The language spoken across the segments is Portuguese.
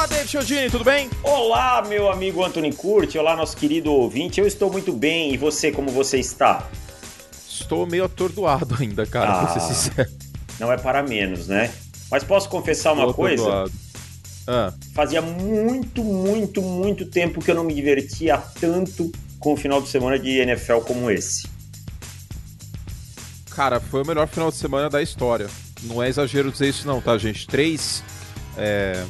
Olá, David Chiodini, tudo bem? Olá, meu amigo Anthony Curti, olá, nosso querido ouvinte. Eu estou muito bem, e você, como você está? Estou meio atordoado ainda, cara, ah, pra ser sincero. Não é para menos, né? Mas posso confessar uma coisa? Ah. Fazia muito, muito, muito tempo que eu não me divertia tanto com o final de semana de NFL como esse. Cara, foi o melhor final de semana da história. Não é exagero dizer isso, não, tá, gente? Três, é,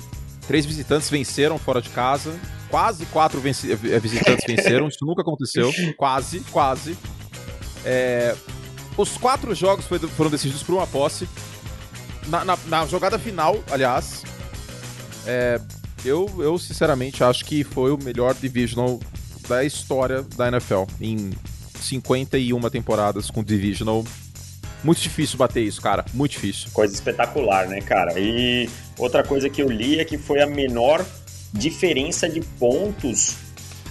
três visitantes venceram fora de casa. Quase quatro venci é, visitantes venceram. Isso nunca aconteceu. Quase, quase. É, os quatro jogos foram decididos por uma posse. Na, na, na jogada final, aliás, é, eu, eu sinceramente acho que foi o melhor divisional da história da NFL. Em 51 temporadas com divisional. Muito difícil bater isso, cara. Muito difícil. Coisa espetacular, né, cara? E outra coisa que eu li é que foi a menor diferença de pontos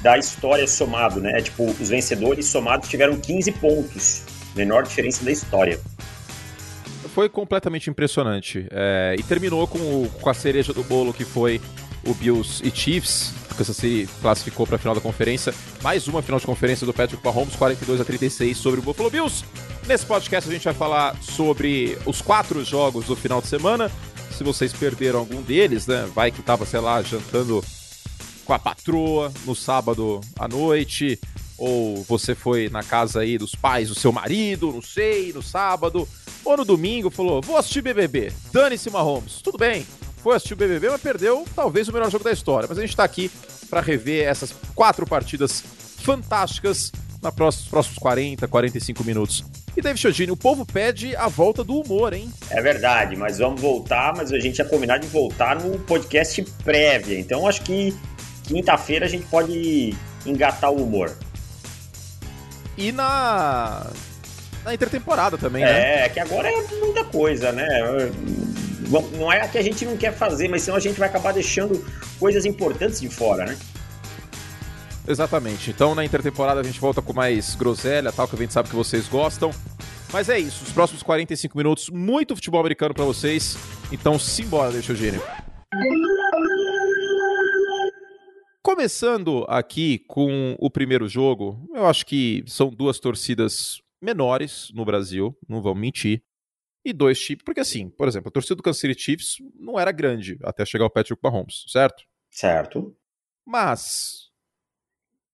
da história somado, né? Tipo, os vencedores somados tiveram 15 pontos. Menor diferença da história. Foi completamente impressionante. É, e terminou com, o, com a cereja do bolo que foi o Bills e Chiefs. Kansas City classificou para a final da conferência. Mais uma final de conferência do Patrick Mahomes, 42 a 36 sobre o Buffalo Bills. Nesse podcast a gente vai falar sobre os quatro jogos do final de semana. Se vocês perderam algum deles, né? Vai que tava, sei lá, jantando com a patroa no sábado à noite, ou você foi na casa aí dos pais do seu marido, não sei, no sábado, ou no domingo, falou: vou assistir BBB, dane-se Mahomes. Tudo bem, foi assistir o BBB, mas perdeu talvez o melhor jogo da história. Mas a gente está aqui para rever essas quatro partidas fantásticas nos próximos, próximos 40, 45 minutos. E David Chiodini, o povo pede a volta do humor, hein? É verdade, mas vamos voltar, mas a gente ia combinar de voltar no podcast prévia. Então acho que quinta-feira a gente pode engatar o humor. E na na intertemporada também, né? É, que agora é muita coisa, né? Não é que a gente não quer fazer, mas senão a gente vai acabar deixando coisas importantes de fora, né? Exatamente. Então na intertemporada a gente volta com mais groselha, tal, que a gente sabe que vocês gostam. Mas é isso, os próximos 45 minutos, muito futebol americano para vocês. Então simbora, deixa o gênio. Começando aqui com o primeiro jogo, eu acho que são duas torcidas menores no Brasil, não vamos mentir e dois times. Porque, assim, por exemplo, a torcida do Kansas City Chiefs não era grande até chegar o Patrick Mahomes, certo? Certo. Mas,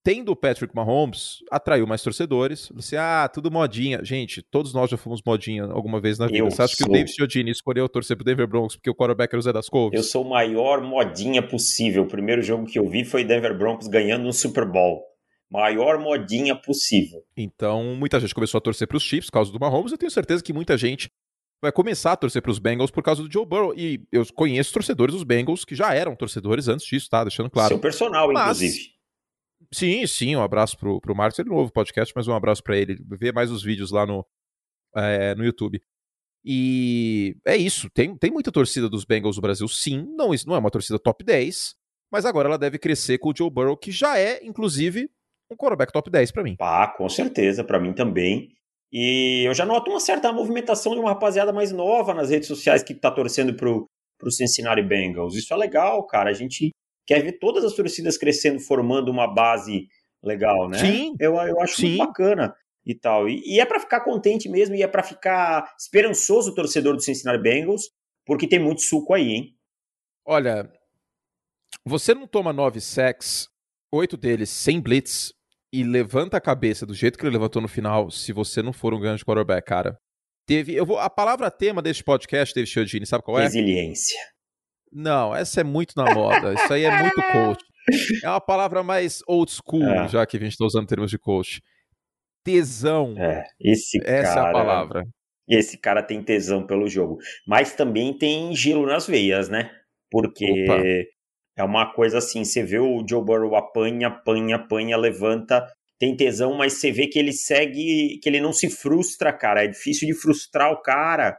tendo o Patrick Mahomes, atraiu mais torcedores. Você, ah, tudo modinha. Gente, todos nós já fomos modinha alguma vez na vida. Eu Você acha sou... que o David Chiodini escolheu torcer pro Denver Broncos porque o quarterback era o Zé das Couves? Eu sou o maior modinha possível. O primeiro jogo que eu vi foi Denver Broncos ganhando um Super Bowl maior modinha possível. Então, muita gente começou a torcer para os Chiefs por causa do Mahomes. Eu tenho certeza que muita gente vai começar a torcer para os Bengals por causa do Joe Burrow. E eu conheço torcedores dos Bengals que já eram torcedores antes disso, tá? Deixando claro. Seu personal, Mas... inclusive. Sim, sim, um abraço pro, pro Marcos, ele é novo podcast, mas um abraço para ele. Vê mais os vídeos lá no, é, no YouTube. E é isso, tem, tem muita torcida dos Bengals no Brasil, sim. Não, isso não é uma torcida top 10, mas agora ela deve crescer com o Joe Burrow, que já é, inclusive, um quarterback top 10 para mim. Ah, com certeza, para mim também. E eu já noto uma certa movimentação de uma rapaziada mais nova nas redes sociais que tá torcendo pro, pro Cincinnati Bengals. Isso é legal, cara. A gente quer ver todas as torcidas crescendo, formando uma base legal, né? Sim. Eu, eu acho sim. muito bacana e tal. E, e é para ficar contente mesmo, e é para ficar esperançoso o torcedor do Cincinnati Bengals, porque tem muito suco aí, hein? Olha, você não toma nove sacks, oito deles sem blitz, e levanta a cabeça do jeito que ele levantou no final, se você não for um grande quarterback, cara. Teve, eu vou, a palavra tema deste podcast, David Chiodini, sabe qual é? Resiliência. Não, essa é muito na moda. Isso aí é muito coach. É uma palavra mais old school, é. já que a gente está usando termos de coach. Tesão. É, esse Essa cara, é a palavra. Esse cara tem tesão pelo jogo. Mas também tem gelo nas veias, né? Porque Opa. É uma coisa assim, você vê o Joe Burrow apanha, apanha, apanha, levanta, tem tesão, mas você vê que ele segue, que ele não se frustra, cara. É difícil de frustrar o cara.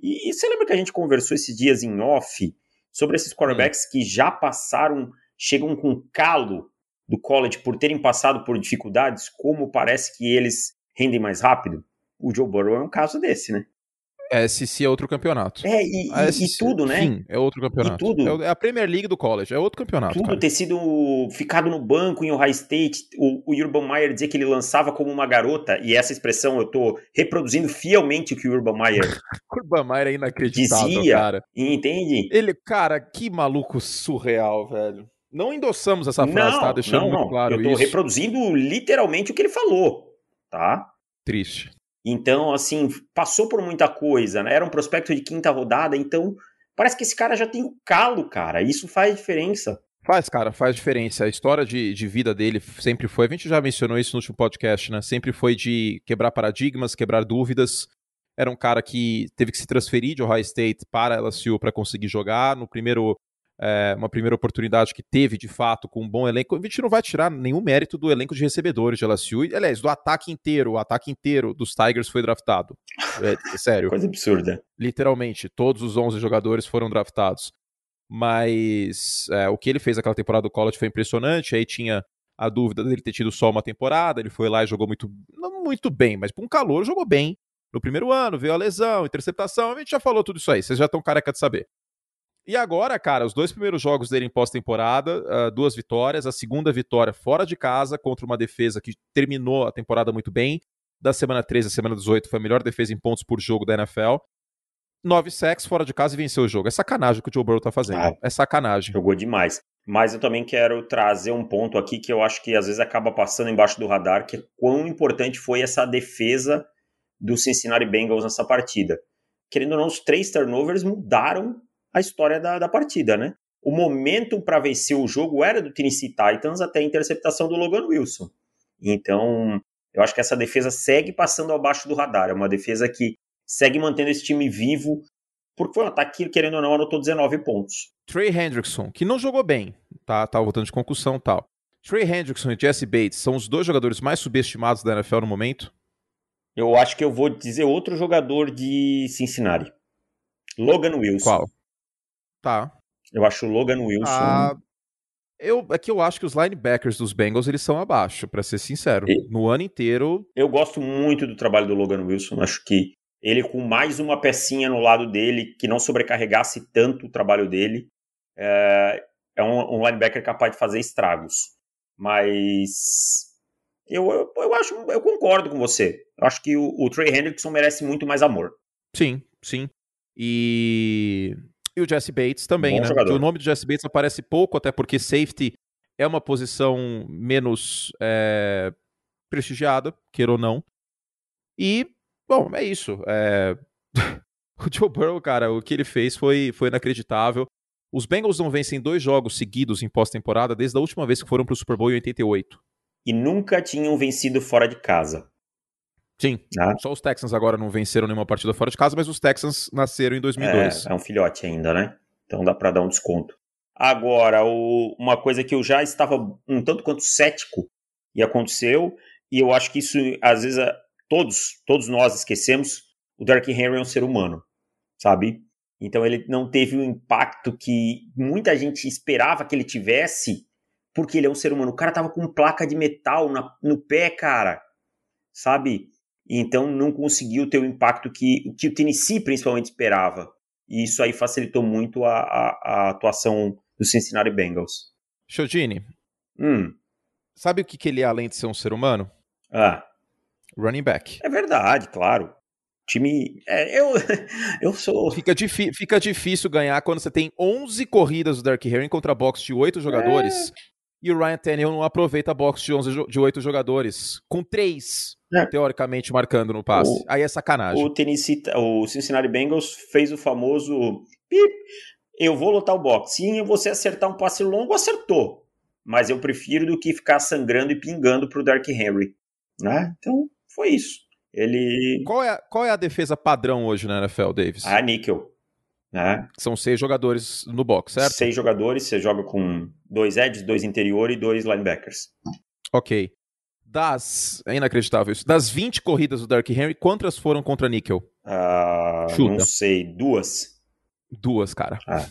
E, e você lembra que a gente conversou esses dias em off sobre esses quarterbacks que já passaram, chegam com calo do college por terem passado por dificuldades, como parece que eles rendem mais rápido? O Joe Burrow é um caso desse, né? SC é outro campeonato. É, e, e, e tudo, né? Sim, é outro campeonato. E tudo. É, é a Premier League do college, é outro campeonato. Tudo cara. ter sido ficado no banco em Ohio State, o, o Urban Meyer dizer que ele lançava como uma garota, e essa expressão eu tô reproduzindo fielmente o que o Urban Meyer. Urban Meyer é inacreditável, dizia, cara. Entende? Ele, cara, que maluco surreal, velho. Não endossamos essa frase, não, tá? Deixando não, muito não. claro Eu tô isso. reproduzindo literalmente o que ele falou, tá? Triste. Então, assim, passou por muita coisa, né? Era um prospecto de quinta rodada, então parece que esse cara já tem o calo, cara. Isso faz diferença. Faz, cara, faz diferença. A história de, de vida dele sempre foi, a gente já mencionou isso no último podcast, né? Sempre foi de quebrar paradigmas, quebrar dúvidas. Era um cara que teve que se transferir de Ohio State para LSU para conseguir jogar. No primeiro é, uma primeira oportunidade que teve de fato com um bom elenco. A gente não vai tirar nenhum mérito do elenco de recebedores de LSU, e, aliás, do ataque inteiro. O ataque inteiro dos Tigers foi draftado. É, é sério. Coisa absurda. Literalmente, todos os 11 jogadores foram draftados. Mas é, o que ele fez naquela temporada do college foi impressionante. Aí tinha a dúvida dele ter tido só uma temporada. Ele foi lá e jogou muito, não muito bem, mas para um calor jogou bem. No primeiro ano, veio a lesão, interceptação, a gente já falou tudo isso aí, vocês já estão careca de saber. E agora, cara, os dois primeiros jogos dele em pós-temporada, uh, duas vitórias. A segunda vitória fora de casa contra uma defesa que terminou a temporada muito bem. Da semana 13 à semana 18 foi a melhor defesa em pontos por jogo da NFL. Nove sacks fora de casa e venceu o jogo. É sacanagem o que o Joe Burrow tá fazendo. Ah, é sacanagem. Jogou demais. Mas eu também quero trazer um ponto aqui que eu acho que às vezes acaba passando embaixo do radar, que é quão importante foi essa defesa do Cincinnati Bengals nessa partida. Querendo ou não, os três turnovers mudaram a história da, da partida, né? O momento para vencer o jogo era do Tennessee Titans até a interceptação do Logan Wilson. Então, eu acho que essa defesa segue passando abaixo do radar. É uma defesa que segue mantendo esse time vivo, porque foi um ataque que, querendo ou não, anotou 19 pontos. Trey Hendrickson, que não jogou bem, tá, tá voltando de concussão e tal. Trey Hendrickson e Jesse Bates são os dois jogadores mais subestimados da NFL no momento? Eu acho que eu vou dizer outro jogador de Cincinnati. Logan Wilson. Qual? Tá. Eu acho o Logan Wilson. Ah, eu, é que eu acho que os linebackers dos Bengals eles são abaixo, para ser sincero. E, no ano inteiro. Eu gosto muito do trabalho do Logan Wilson. Acho que ele, com mais uma pecinha no lado dele, que não sobrecarregasse tanto o trabalho dele, é, é um, um, linebacker capaz de fazer estragos. Mas. Eu, eu, eu, acho, eu concordo com você. Eu acho que o, o Trey Hendrickson merece muito mais amor. Sim, sim. E e o Jesse Bates também, né? O nome do Jesse Bates aparece pouco, até porque safety é uma posição menos é, prestigiada, queira ou não. E, bom, é isso. É... o Joe Burrow, cara, o que ele fez foi, foi inacreditável. Os Bengals não vencem dois jogos seguidos em pós-temporada desde a última vez que foram para o Super Bowl em 88. E nunca tinham vencido fora de casa. Sim, ah. só os Texans agora não venceram nenhuma partida fora de casa, mas os Texans nasceram em 2002. É, é um filhote ainda, né? Então dá para dar um desconto. Agora, o, uma coisa que eu já estava um tanto quanto cético e aconteceu, e eu acho que isso, às vezes, todos, todos nós esquecemos, o Derrick Henry é um ser humano, sabe? Então ele não teve o impacto que muita gente esperava que ele tivesse, porque ele é um ser humano. O cara tava com placa de metal na, no pé, cara, sabe? E então não conseguiu ter o impacto que, que o Tennessee principalmente esperava. E isso aí facilitou muito a, a, a atuação do Cincinnati Bengals. Chodini, hum. sabe o que, que ele é além de ser um ser humano? Ah. Running back. É verdade, claro. Time. É, eu, eu sou. Fica, fica difícil ganhar quando você tem 11 corridas do Dark Herring contra box de 8 jogadores. É e o Ryan Tannehill não aproveita a box de, 11, de 8 jogadores, com 3, é. teoricamente, marcando no passe. O, Aí é sacanagem. O, Tennessee, o Cincinnati Bengals fez o famoso pip, eu vou lotar o box. Se você acertar um passe longo, acertou. Mas eu prefiro do que ficar sangrando e pingando pro Dark Henry. Né? Então, foi isso. Ele... Qual é, qual é a defesa padrão hoje na NFL, Davis? A níquel. Né? São seis jogadores no box, certo? Seis jogadores, você joga com dois edges, dois interior e dois linebackers. Ok. Das. É inacreditável isso. Das 20 corridas do Dark Henry, quantas foram contra Nickel? Uh, não sei, duas. Duas, cara. Ah.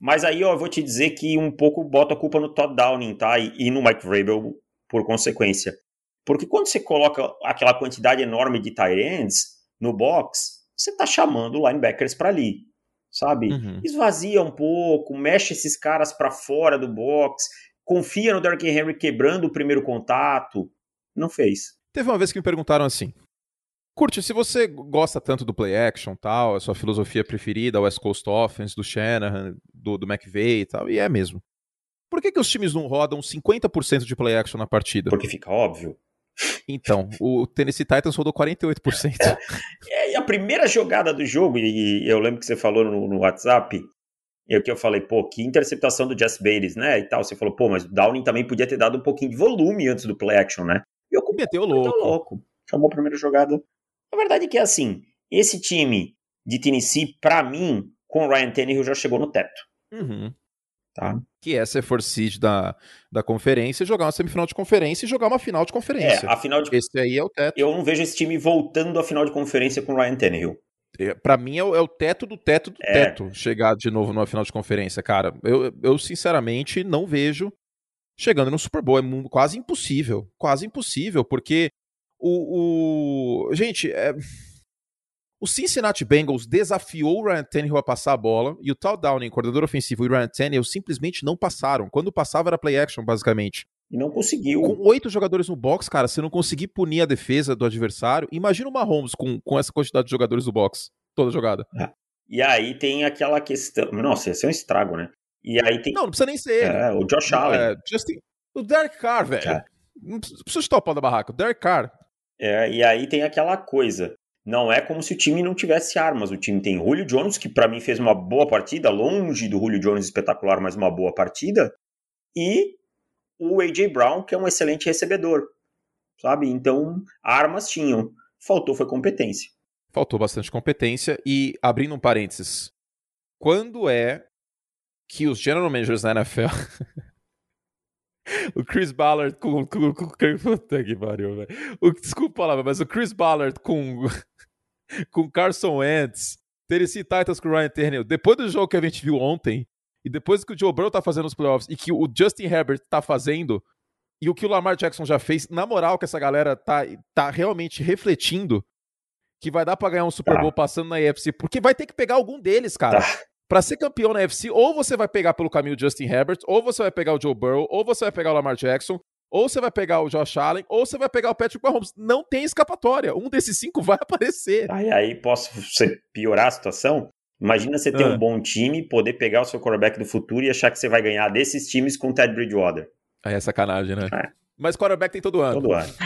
Mas aí, ó, eu vou te dizer que um pouco bota a culpa no Todd Downing, tá? E, e no Mike Vrabel por consequência. Porque quando você coloca aquela quantidade enorme de tight ends no box, você está chamando linebackers para ali, sabe? Uhum. Esvazia um pouco, mexe esses caras para fora do box, confia no Derrick Henry quebrando o primeiro contato. Não fez. Teve uma vez que me perguntaram assim: Curte, se você gosta tanto do play action tal, a sua filosofia preferida, o West Coast Offense, do Shanahan, do, do McVay e tal, e é mesmo. Por que, que os times não rodam 50% de play action na partida? Porque fica óbvio. Então, o Tennessee Titans rodou 48%. é, e a primeira jogada do jogo, e eu lembro que você falou no, no WhatsApp, e que eu falei, pô, que interceptação do Jess Bates, né? E tal. Você falou, pô, mas o Downing também podia ter dado um pouquinho de volume antes do play action, né? E eu meteu louco. louco. Chamou a primeira jogada a verdade é que é assim, esse time de Tennessee, para mim, com o Ryan Tannehill já chegou no teto. Uhum. Tá? Que é ser for seed da, da conferência, jogar uma semifinal de conferência e jogar uma final de conferência. É, a final de... Esse aí é o teto. Eu não vejo esse time voltando à final de conferência com o Ryan Tannehill. É, para mim é o, é o, teto do teto do é. teto chegar de novo numa final de conferência, cara. Eu, eu sinceramente não vejo chegando no Super Bowl. É quase impossível. Quase impossível, porque o, o... Gente, é... o Cincinnati Bengals desafiou o Ryan Tannehill a passar a bola e o Tal Downing, coordenador ofensivo, e o Ryan Tannehill simplesmente não passaram. Quando passava era play action, basicamente. E não conseguiu. Com oito jogadores no box, cara, você não conseguir punir a defesa do adversário. Imagina o Mahomes com, com essa quantidade de jogadores no box, toda jogada. É. E aí tem aquela questão. Nossa, ia ser um estrago, né? E aí tem. Não, não precisa nem ser. É, o Josh Allen. É, Justin... O Derek Carr, velho. É. Não precisa chutar o pau da barraca. O Derek Carr. É, e aí tem aquela coisa. Não é como se o time não tivesse armas. O time tem Julio Jones, que para mim fez uma boa partida, longe do Julio Jones espetacular, mas uma boa partida. E o A.J. Brown, que é um excelente recebedor. Sabe? Então, armas tinham. Faltou foi competência. Faltou bastante competência. E, abrindo um parênteses, quando é que os general managers na NFL o Chris Ballard com. com, com, com puta que pariu, velho. Desculpa a palavra, mas o Chris Ballard com. com Carson Wentz, Tennessee Titans com Ryan Tannehill, depois do jogo que a gente viu ontem, e depois do que o Joe Burrow tá fazendo nos playoffs, e que o Justin Herbert tá fazendo, e o que o Lamar Jackson já fez, na moral que essa galera tá, tá realmente refletindo que vai dar pra ganhar um Super tá. Bowl tá. passando na EFC, porque vai ter que pegar algum deles, cara. Tá para ser campeão na UFC, ou você vai pegar pelo caminho Justin Herbert, ou você vai pegar o Joe Burrow, ou você vai pegar o Lamar Jackson, ou você vai pegar o Josh Allen, ou você vai pegar o Patrick Mahomes. Não tem escapatória. Um desses cinco vai aparecer. Aí, aí posso piorar a situação? Imagina você ter ah. um bom time, poder pegar o seu quarterback do futuro e achar que você vai ganhar desses times com o Ted Bridgewater. Aí é sacanagem, né? É. Mas quarterback tem todo ano. Todo ano.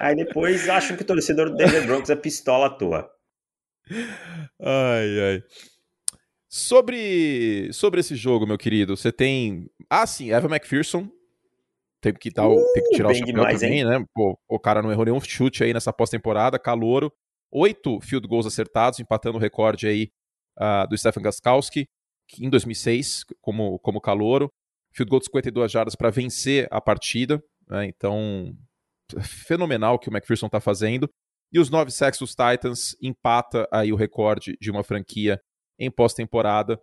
aí depois acham que o torcedor do Denver Broncos é pistola à toa. Ai, ai. Sobre, sobre esse jogo, meu querido, você tem. Ah, sim, Evan McPherson. Tem que, dar, uh, tem que tirar o chapéu demais, também, hein? né? Pô, o cara não errou nenhum chute aí nessa pós-temporada, calouro. Oito field goals acertados, empatando o recorde aí uh, do Stefan Gaskowski, em 2006, como, como calouro. Field goal de 52 jardas para vencer a partida. Né? Então, fenomenal o que o McPherson está fazendo. E os nove sacks dos Titans empata aí o recorde de uma franquia em pós-temporada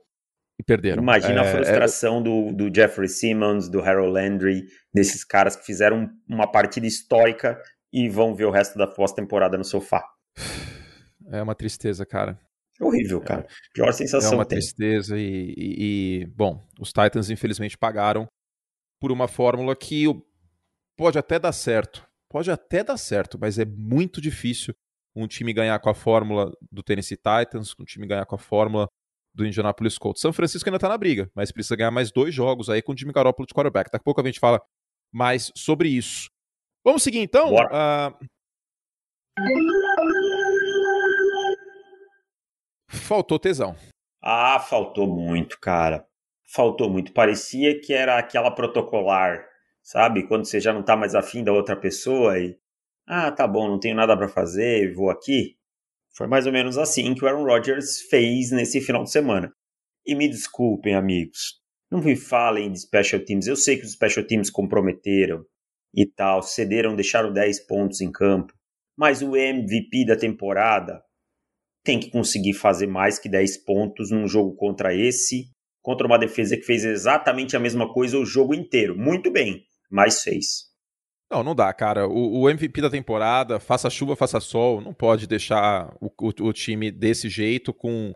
e perderam. Imagina é, a frustração é... do, do Jeffrey Simmons, do Harold Landry, desses caras que fizeram uma partida histórica e vão ver o resto da pós-temporada no sofá. É uma tristeza, cara. Horrível, cara. Pior sensação. É uma tristeza e, e, e, bom, os Titans infelizmente pagaram por uma fórmula que pode até dar certo, pode até dar certo, mas é muito difícil um time ganhar com a fórmula do Tennessee Titans, um time ganhar com a fórmula do Indianapolis Colts. São Francisco ainda tá na briga, mas precisa ganhar mais dois jogos aí com o Jimmy Garoppolo de quarterback. Daqui a pouco a gente fala mais sobre isso. Vamos seguir então? Uh... Faltou tesão. Ah, faltou muito, cara. Faltou muito. Parecia que era aquela protocolar sabe? Quando você já não tá mais afim da outra pessoa e. Ah, tá bom, não tenho nada para fazer, vou aqui. Foi mais ou menos assim que o Aaron Rodgers fez nesse final de semana. E me desculpem, amigos. Não me falem de special teams. Eu sei que os special teams comprometeram e tal, cederam, deixaram 10 pontos em campo. Mas o MVP da temporada tem que conseguir fazer mais que 10 pontos num jogo contra esse, contra uma defesa que fez exatamente a mesma coisa o jogo inteiro. Muito bem mais fez. Não, não dá, cara. O, o, MVP da temporada, faça chuva, faça sol, não pode deixar o, o, o time desse jeito com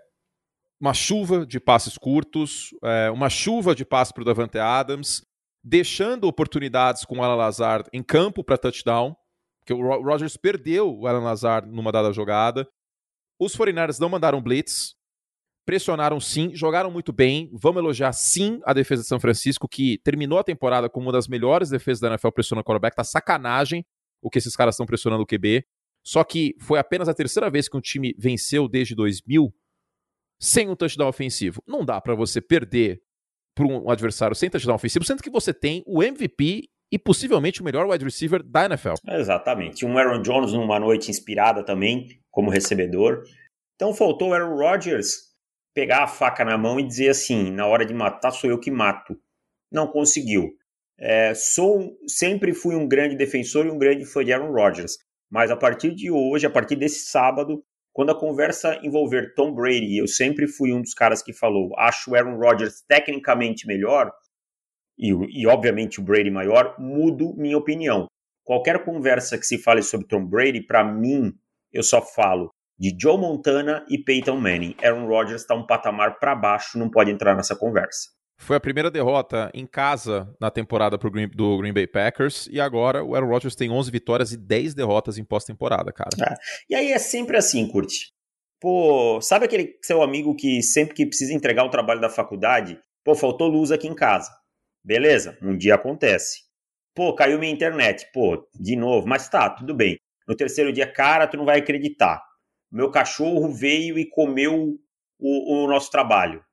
uma chuva de passes curtos, é, uma chuva de passes para o Davante Adams, deixando oportunidades com o Alan Lazard em campo para touchdown, porque o Rodgers perdeu o Alan Lazard numa dada jogada. Os 49ers não mandaram blitz, pressionaram sim, jogaram muito bem. Vamos elogiar sim a defesa de São Francisco, que terminou a temporada como uma das melhores defesas da NFL pressionando o quarterback. Tá sacanagem o que esses caras estão pressionando o QB. Só que foi apenas a terceira vez que um time venceu desde 2000 sem um touchdown ofensivo. Não dá para você perder para um adversário sem touchdown ofensivo, sendo que você tem o MVP e possivelmente o melhor wide receiver da NFL. Exatamente. Um Aaron Jones numa noite inspirada também, como recebedor. Então faltou o Aaron Rodgers pegar a faca na mão e dizer assim: na hora de matar, sou eu que mato. Não conseguiu. É, sou, sempre fui um grande defensor e um grande fã de Aaron Rodgers. Mas a partir de hoje, a partir desse sábado, quando a conversa envolver Tom Brady, eu sempre fui um dos caras que falou: acho o Aaron Rodgers tecnicamente melhor, e, e obviamente o Brady maior, mudo minha opinião. Qualquer conversa que se fale sobre Tom Brady, para mim, eu só falo de Joe Montana e Peyton Manning. Aaron Rodgers está um patamar para baixo, não pode entrar nessa conversa. Foi a primeira derrota em casa na temporada pro Green, do Green Bay Packers e agora o Aaron Rodgers tem 11 vitórias e 10 derrotas em pós-temporada, cara. É. E aí é sempre assim, Curti. Pô, sabe aquele seu amigo que sempre que precisa entregar o trabalho da faculdade, pô, faltou luz aqui em casa. Beleza, um dia acontece. Pô, caiu minha internet. Pô, de novo, mas tá, tudo bem. No terceiro dia, cara, tu não vai acreditar meu cachorro veio e comeu o, o nosso trabalho.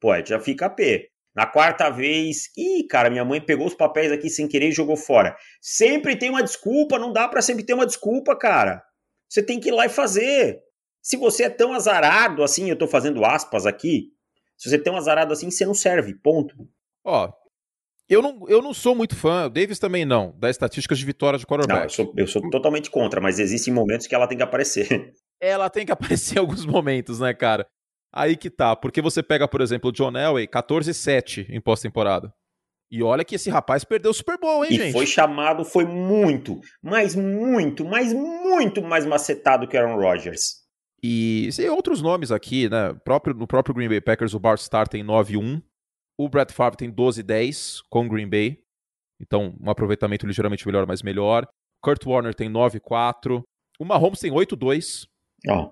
Pô, já fica a pé. Na quarta vez, ih, cara, minha mãe pegou os papéis aqui sem querer e jogou fora. Sempre tem uma desculpa, não dá para sempre ter uma desculpa, cara. Você tem que ir lá e fazer. Se você é tão azarado assim, eu tô fazendo aspas aqui, se você é tão azarado assim, você não serve, ponto. Ó, eu não, eu não sou muito fã, o Davis também não, das estatísticas de vitória de quarterback. Não, eu sou, eu sou totalmente contra, mas existem momentos que ela tem que aparecer. Ela tem que aparecer em alguns momentos, né, cara? Aí que tá, porque você pega, por exemplo, o John Elway, 14-7 em pós-temporada. E olha que esse rapaz perdeu o Super Bowl, hein, e gente? foi chamado, foi muito, mas muito, mas muito mais macetado que Aaron Rodgers. E tem outros nomes aqui, né? Próprio, no próprio Green Bay Packers, o Bart Starr tem 9-1. O Brett Favre tem 12-10 com o Green Bay. Então, um aproveitamento ligeiramente melhor, mas melhor. Kurt Warner tem 9-4. O Mahomes tem 8-2. Ó,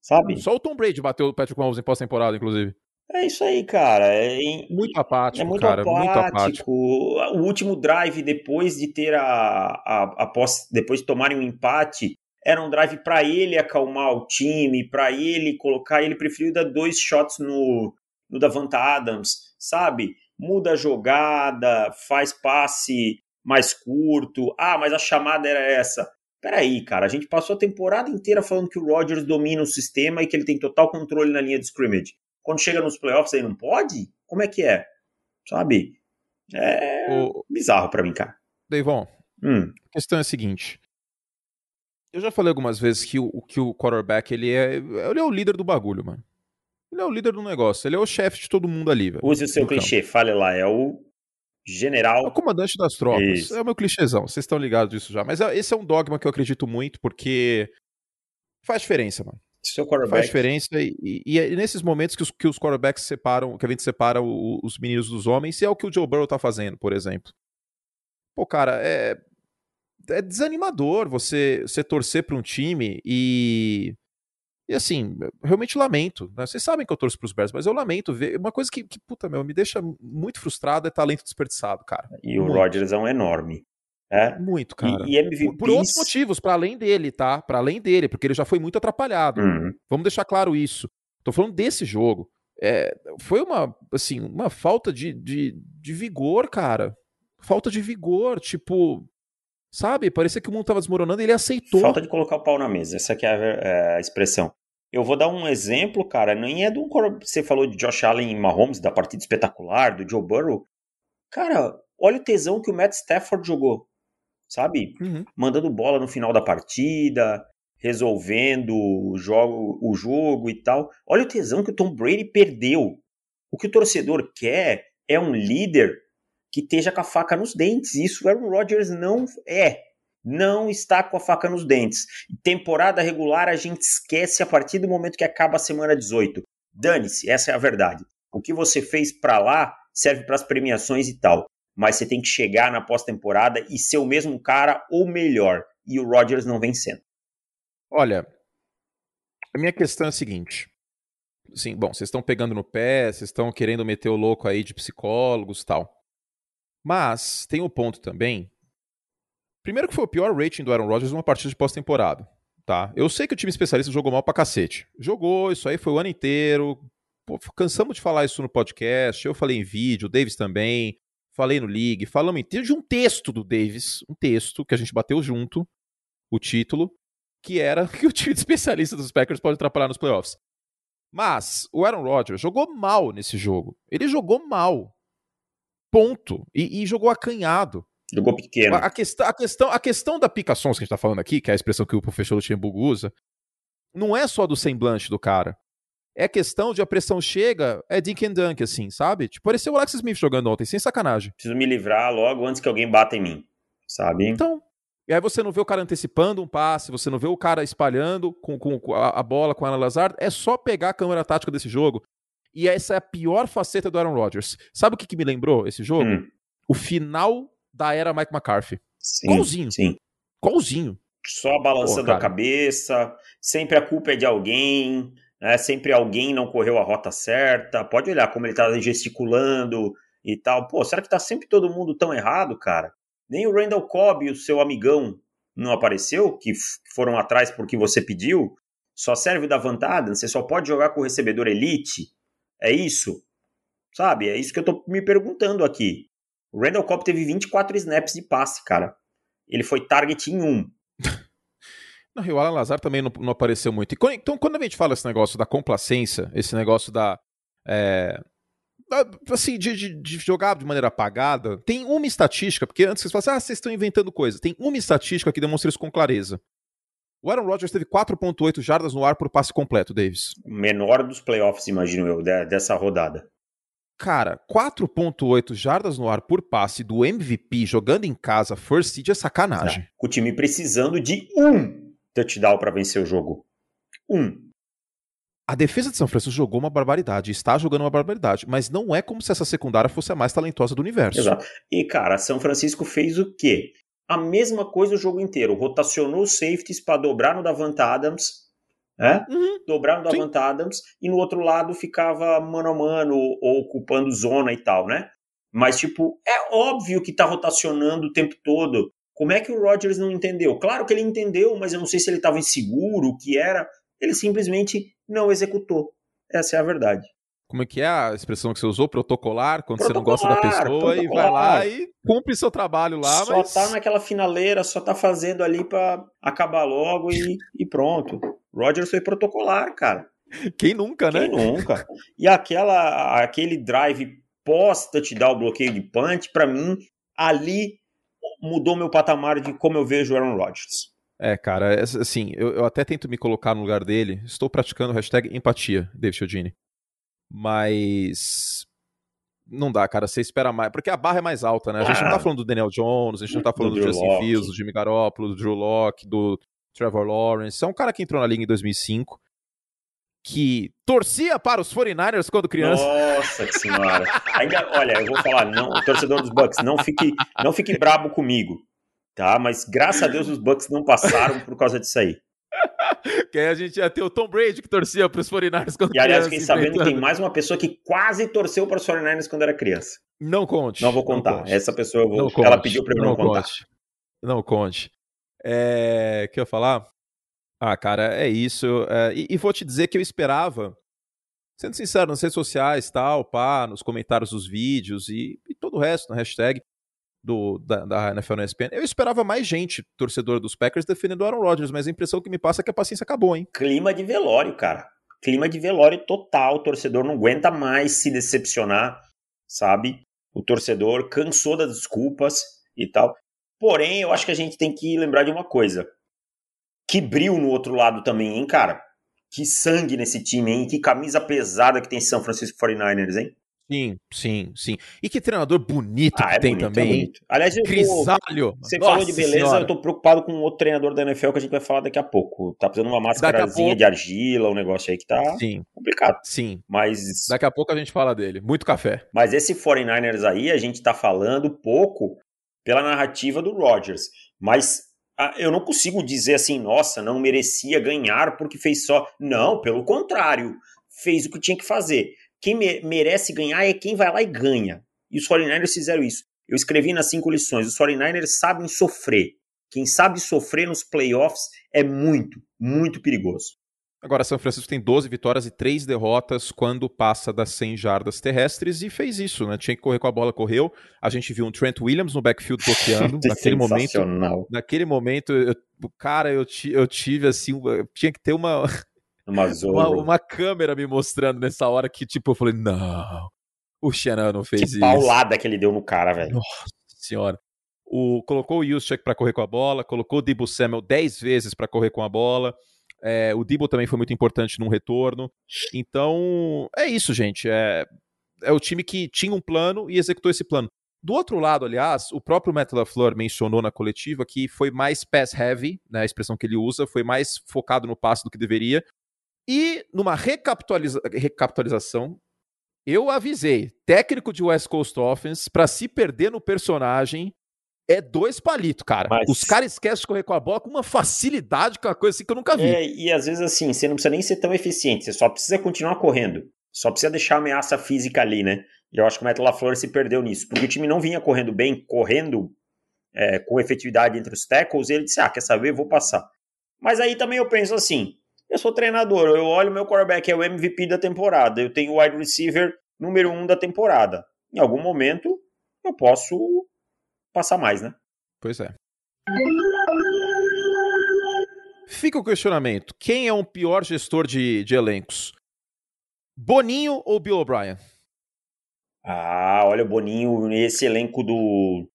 sabe? Só o Tom Brady bateu o Patrick Mahomes em pós-temporada, inclusive. É isso aí, cara. É muito apático, é muito cara. Apático. Muito apático. O último drive, depois de ter a, a, a pós, depois de tomarem um empate, era um drive para ele acalmar o time, para ele colocar. Ele preferiu dar dois shots no, no Davanta Adams, sabe? Muda a jogada, faz passe mais curto. Ah, mas a chamada era essa. Peraí, cara, a gente passou a temporada inteira falando que o Rodgers domina o sistema e que ele tem total controle na linha de scrimmage. Quando chega nos playoffs aí não pode? Como é que é? Sabe? É o... bizarro para mim, cara. Deivon, hum. a questão é a seguinte. Eu já falei algumas vezes que o, que o quarterback ele é, ele é o líder do bagulho, mano. Ele é o líder do negócio, ele é o chefe de todo mundo ali, velho. Use o seu clichê, fale lá, é o general. É o comandante das tropas. Isso. É o meu clichêzão, vocês estão ligados disso já. Mas é, esse é um dogma que eu acredito muito, porque faz diferença, mano. Seu quarterback. Faz diferença e, e, e, é nesses momentos que os, que os quarterbacks separam, que a gente separa o, os meninos dos homens, e é o que o Joe Burrow tá fazendo, por exemplo. Pô, cara, é, é desanimador você, você torcer pra um time e e assim, realmente lamento. Né? Vocês sabem que eu torço pros Bears, mas eu lamento ver. Uma coisa que, que, puta, meu, me deixa muito frustrado é talento desperdiçado, cara. E muito. o Rodgers é um enorme. É? Muito, cara. E, e MVPs... por, por, outros motivos, para além dele, tá? Para além dele, porque ele já foi muito atrapalhado. Uhum. Vamos deixar claro isso. Tô falando desse jogo. É, foi uma, assim, uma falta de, de, de vigor, cara. Falta de vigor, tipo, Sabe? Parecia que o mundo tava desmoronando e ele aceitou. Falta de colocar o pau na mesa, essa que é a, é a expressão. Eu vou dar um exemplo, cara, nem é do você falou de Josh Allen e Mahomes, da partida espetacular, do Joe Burrow. Cara, olha o tesão que o Matt Stafford jogou, sabe? Uhum. Mandando bola no final da partida, resolvendo o jogo, o jogo e tal. Olha o tesão que o Tom Brady perdeu. O que o torcedor quer é um líder que esteja com a faca nos dentes. Isso o Aaron Rodgers não é. Não está com a faca nos dentes. Temporada regular a gente esquece a partir do momento que acaba a semana 18. Dane-se, essa é a verdade. O que você fez para lá serve para as premiações e tal. Mas você tem que chegar na pós-temporada e ser o mesmo cara ou melhor. E o Rodgers não vem sendo. Olha, a minha questão é a seguinte. Sim, bom, vocês estão pegando no pé, vocês estão querendo meter o louco aí de psicólogos tal. Mas tem um ponto também. Primeiro que foi o pior rating do Aaron Rodgers numa partida de pós-temporada, tá? Eu sei que o time especialista jogou mal pra cacete. Jogou, isso aí foi o ano inteiro. Pô, cansamos de falar isso no podcast, eu falei em vídeo, o Davis também, falei no League, falamos inteiro de um texto do Davis, um texto que a gente bateu junto, o título, que era que o time especialista dos Packers pode atrapalhar nos playoffs. Mas o Aaron Rodgers jogou mal nesse jogo. Ele jogou mal. Ponto. E, e jogou acanhado. Jogou pequeno. A, a, questão, a, questão, a questão da picações que a gente tá falando aqui, que é a expressão que o professor Luxemburgo usa, não é só do semblante do cara. É questão de a pressão chega, é dink and dunk, assim, sabe? Tipo, pareceu o Alex Smith jogando ontem, sem sacanagem. Preciso me livrar logo antes que alguém bata em mim, sabe? Então, e aí você não vê o cara antecipando um passe, você não vê o cara espalhando com, com a, a, bola com a Ana Lazard. É só pegar a câmera tática desse jogo. E essa é a pior faceta do Aaron Rodgers. Sabe o que, que me lembrou esse jogo? Hum. O final da era Mike McCarthy. Sim, Igualzinho. Sim. Só balançando Pô, a cabeça, sempre a culpa é de alguém, né? sempre alguém não correu a rota certa. Pode olhar como ele tá gesticulando e tal. Pô, será que tá sempre todo mundo tão errado, cara? Nem o Randall Cobb, o seu amigão, não apareceu, que foram atrás porque você pediu. Só serve da vantagem, você só pode jogar com o recebedor elite. É isso? Sabe? É isso que eu tô me perguntando aqui. O Randall Cobb teve 24 snaps de passe, cara. Ele foi target em um. Não, o Alan Lazar também não, não, apareceu muito. Então, quando a gente fala esse negócio da complacência, esse negócio da. É, assim, de, de, de, jogar de maneira apagada, tem uma estatística, porque antes vocês falam assim, ah, vocês estão inventando coisa. Tem uma estatística que demonstra isso com clareza. O Aaron Rodgers teve 4.8 jardas no ar por passe completo, Davis. Menor dos playoffs, imagino eu, dessa rodada. Cara, 4.8 jardas no ar por passe do MVP jogando em casa, first seed é sacanagem. É, o time precisando de um touchdown para vencer o jogo. Um. A defesa de São Francisco jogou uma barbaridade, está jogando uma barbaridade, mas não é como se essa secundária fosse a mais talentosa do universo. Exato. E, cara, São Francisco fez o quê? A mesma coisa o jogo inteiro. Rotacionou os safeties para dobrar no Davante Adams, né? Uhum. Dobrar no Davante Adams, e no outro lado ficava mano a mano ou ocupando zona e tal, né? Mas, tipo, é óbvio que tá rotacionando o tempo todo. Como é que o Rodgers não entendeu? Claro que ele entendeu, mas eu não sei se ele estava inseguro, o que era. Ele simplesmente não executou. Essa é a verdade. Como é que é a expressão que você usou? Protocolar, quando protocolar, você não gosta da pessoa e vai lá e cumpre seu trabalho lá. Só mas... tá naquela finaleira, só tá fazendo ali para acabar logo e, e pronto. Rogers foi protocolar, cara. Quem nunca, né? Quem nunca. E aquela, aquele drive pós-touchdown, bloqueio de punch, para mim, ali mudou meu patamar de como eu vejo o Aaron Rodgers. É, cara, é, assim, eu, eu, até tento me colocar no lugar dele. Estou praticando hashtag empatia, David Chiodini. Mas. Não dá, cara. Você espera mais. Porque a barra é mais alta, né? A gente não tá ah. falando do Daniel Jones, a gente não tá falando do, do Justin Fields, do Jimmy Garoppolo, do Drew Locke, do Trevor Lawrence. É um cara que entrou na liga em 2005 que torcia para os 49ers quando criança. Nossa senhora. Ainda, olha, eu vou falar, não, torcedor dos Bucks, não fique, não fique brabo comigo tá? Mas graças a Deus os Bucks não passaram por causa disso aí. que aí a gente ia ter o Tom Brady que torcia para os 49ers quando E aliás, fiquei sabendo que tem mais uma pessoa que quase torceu para os 49ers quando era criança. Não conte. Não vou contar. Não Essa pessoa eu vou... ela pediu para eu não, não contar. Conte. Não conte. É... que eu falar? Ah, cara, é isso. É... E, e, vou te dizer que eu esperava, sendo sincero, nas redes sociais, tal, pá, nos comentários dos vídeos e, e todo o resto, na hashtag, do, da, da NFL na ESPN. Eu esperava mais gente, torcedor dos Packers, defendendo o Aaron Rodgers, mas a impressão que me passa é que a paciência acabou, hein? Clima de velório, cara. Clima de velório total. O torcedor não aguenta mais se decepcionar, sabe? O torcedor cansou das desculpas e tal. Porém, eu acho que a gente tem que lembrar de uma coisa. Que brilho no outro lado também, hein, cara? Que sangue nesse time, hein? Que camisa pesada que tem São Francisco 49ers, hein? Sim, sim, sim. E que treinador bonito ah, que é tem bonito, é também, bonito. Aliás, eu tô, Crisalho. você Nossa falou de beleza, senhora. eu tô preocupado com outro treinador da NFL que a gente vai falar daqui a pouco. Tá precisando de uma máscarazinha pouco- de argila, um negócio aí que tá Sim, complicado. sim. Mas, Daqui a pouco a gente fala dele. Muito café. mas esse 49ers aí, a gente tá falando pouco pela narrativa do Rodgers. Mas ah, eu não consigo dizer assim, nossa, não merecia ganhar porque fez só. Não, pelo contrário. Fez o que tinha que fazer. Quem me- merece ganhar é quem vai lá e ganha. E os 49ers fizeram isso. Eu escrevi nas cinco lições. Os 49ers sabem sofrer. Quem sabe sofrer nos playoffs é muito, muito perigoso. Agora, São Francisco tem 12 vitórias e 3 derrotas quando passa das 100 jardas terrestres e fez isso, né? Tinha que correr com a bola, correu. A gente viu um Trent Williams no backfield bloqueando. naquele momento, naquele momento, eu- cara, eu, eu tive assim, uma- tinha que ter uma, Uma uma, câmera me mostrando nessa hora que, tipo, eu falei, não, o Shannon não fez Que isso. paulada que ele deu no cara, velho. Nossa senhora. O, colocou o Juszczyk para correr com a bola, colocou o Debo Samuel 10 vezes para correr com a bola. É, o Debo também foi muito importante num retorno. Então, é isso, gente. É, é o time que tinha um plano e executou esse plano. Do outro lado, aliás, o próprio Matt LaFleur mencionou na coletiva que foi mais pass heavy, né, a expressão que ele usa, foi mais focado no passe do que deveria. E numa recapitaliza recapitalização, eu avisei, técnico de West Coast Offense, pra se perder no personagem, é dois palitos, cara. Mas- Os caras esquecem de correr com a bola com uma facilidade, com uma coisa assim que eu nunca vi. É, e às vezes assim, você não precisa nem ser tão eficiente, você só precisa continuar correndo. Só precisa deixar a ameaça física ali, né? E eu acho que o Matt LaFleur se perdeu nisso, porque o time não vinha correndo bem, correndo é, com efetividade entre os tackles, e ele disse, ah, quer saber, vou passar. Mas aí também eu penso assim, eu sou treinador, eu olho meu quarterback é o MVP da temporada, eu tenho o wide receiver número um da temporada. Em algum momento, eu posso passar mais, né? Pois é. Fica o questionamento: quem é um pior gestor de, de elencos? Boninho ou Bill O'Brien? Ah, olha o Boninho, esse elenco do,